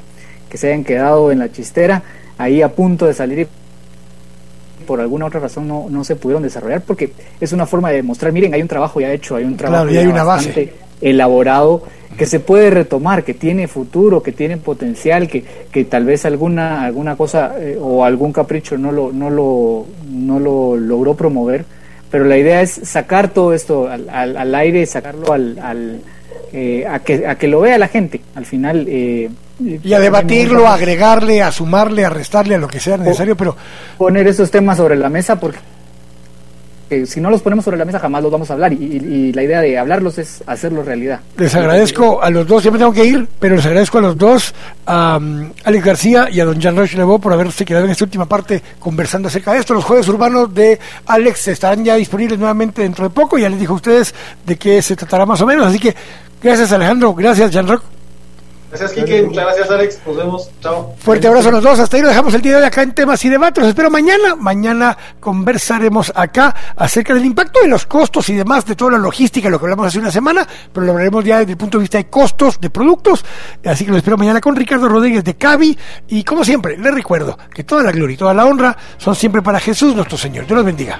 que se hayan quedado en la chistera, ahí a punto de salir y por alguna otra razón no, no se pudieron desarrollar, porque es una forma de demostrar, miren, hay un trabajo ya hecho, hay un trabajo hay una base. elaborado que se puede retomar, que tiene futuro, que tiene potencial, que, que tal vez alguna, alguna cosa eh, o algún capricho no lo, no lo, no lo logró promover pero la idea es sacar todo esto al, al, aire, sacarlo al, al eh, a, que, a que lo vea la gente. Al final. Eh, y a debatirlo, a agregarle, a sumarle, a restarle, a lo que sea necesario, pero. Poner esos temas sobre la mesa porque que si no los ponemos sobre la mesa jamás los vamos a hablar y, la idea de hablarlos es hacerlos realidad. Les agradezco a los dos, ya me tengo que ir, pero les agradezco a los dos, a um, Alex García y a don Jean Roche Lebeau por haberse quedado en esta última parte conversando acerca de esto. Los jueves urbanos de Alex estarán ya disponibles nuevamente dentro de poco, ya les dijo a ustedes de qué se tratará más o menos, así que gracias Alejandro, gracias Jean Rock. Gracias, Kike. Muchas gracias, Alex. Nos vemos. Chao. Fuerte abrazo a los dos. Hasta ahí lo dejamos el día de hoy acá en temas y debates. Los espero mañana. Mañana conversaremos acá acerca del impacto y los costos y demás de toda la logística, lo que hablamos hace una semana, pero lo hablaremos ya desde el punto de vista de costos de productos. Así que los espero mañana con Ricardo Rodríguez de Cavi. Y como siempre, les recuerdo que toda la gloria y toda la honra son siempre para Jesús nuestro Señor. Dios los bendiga.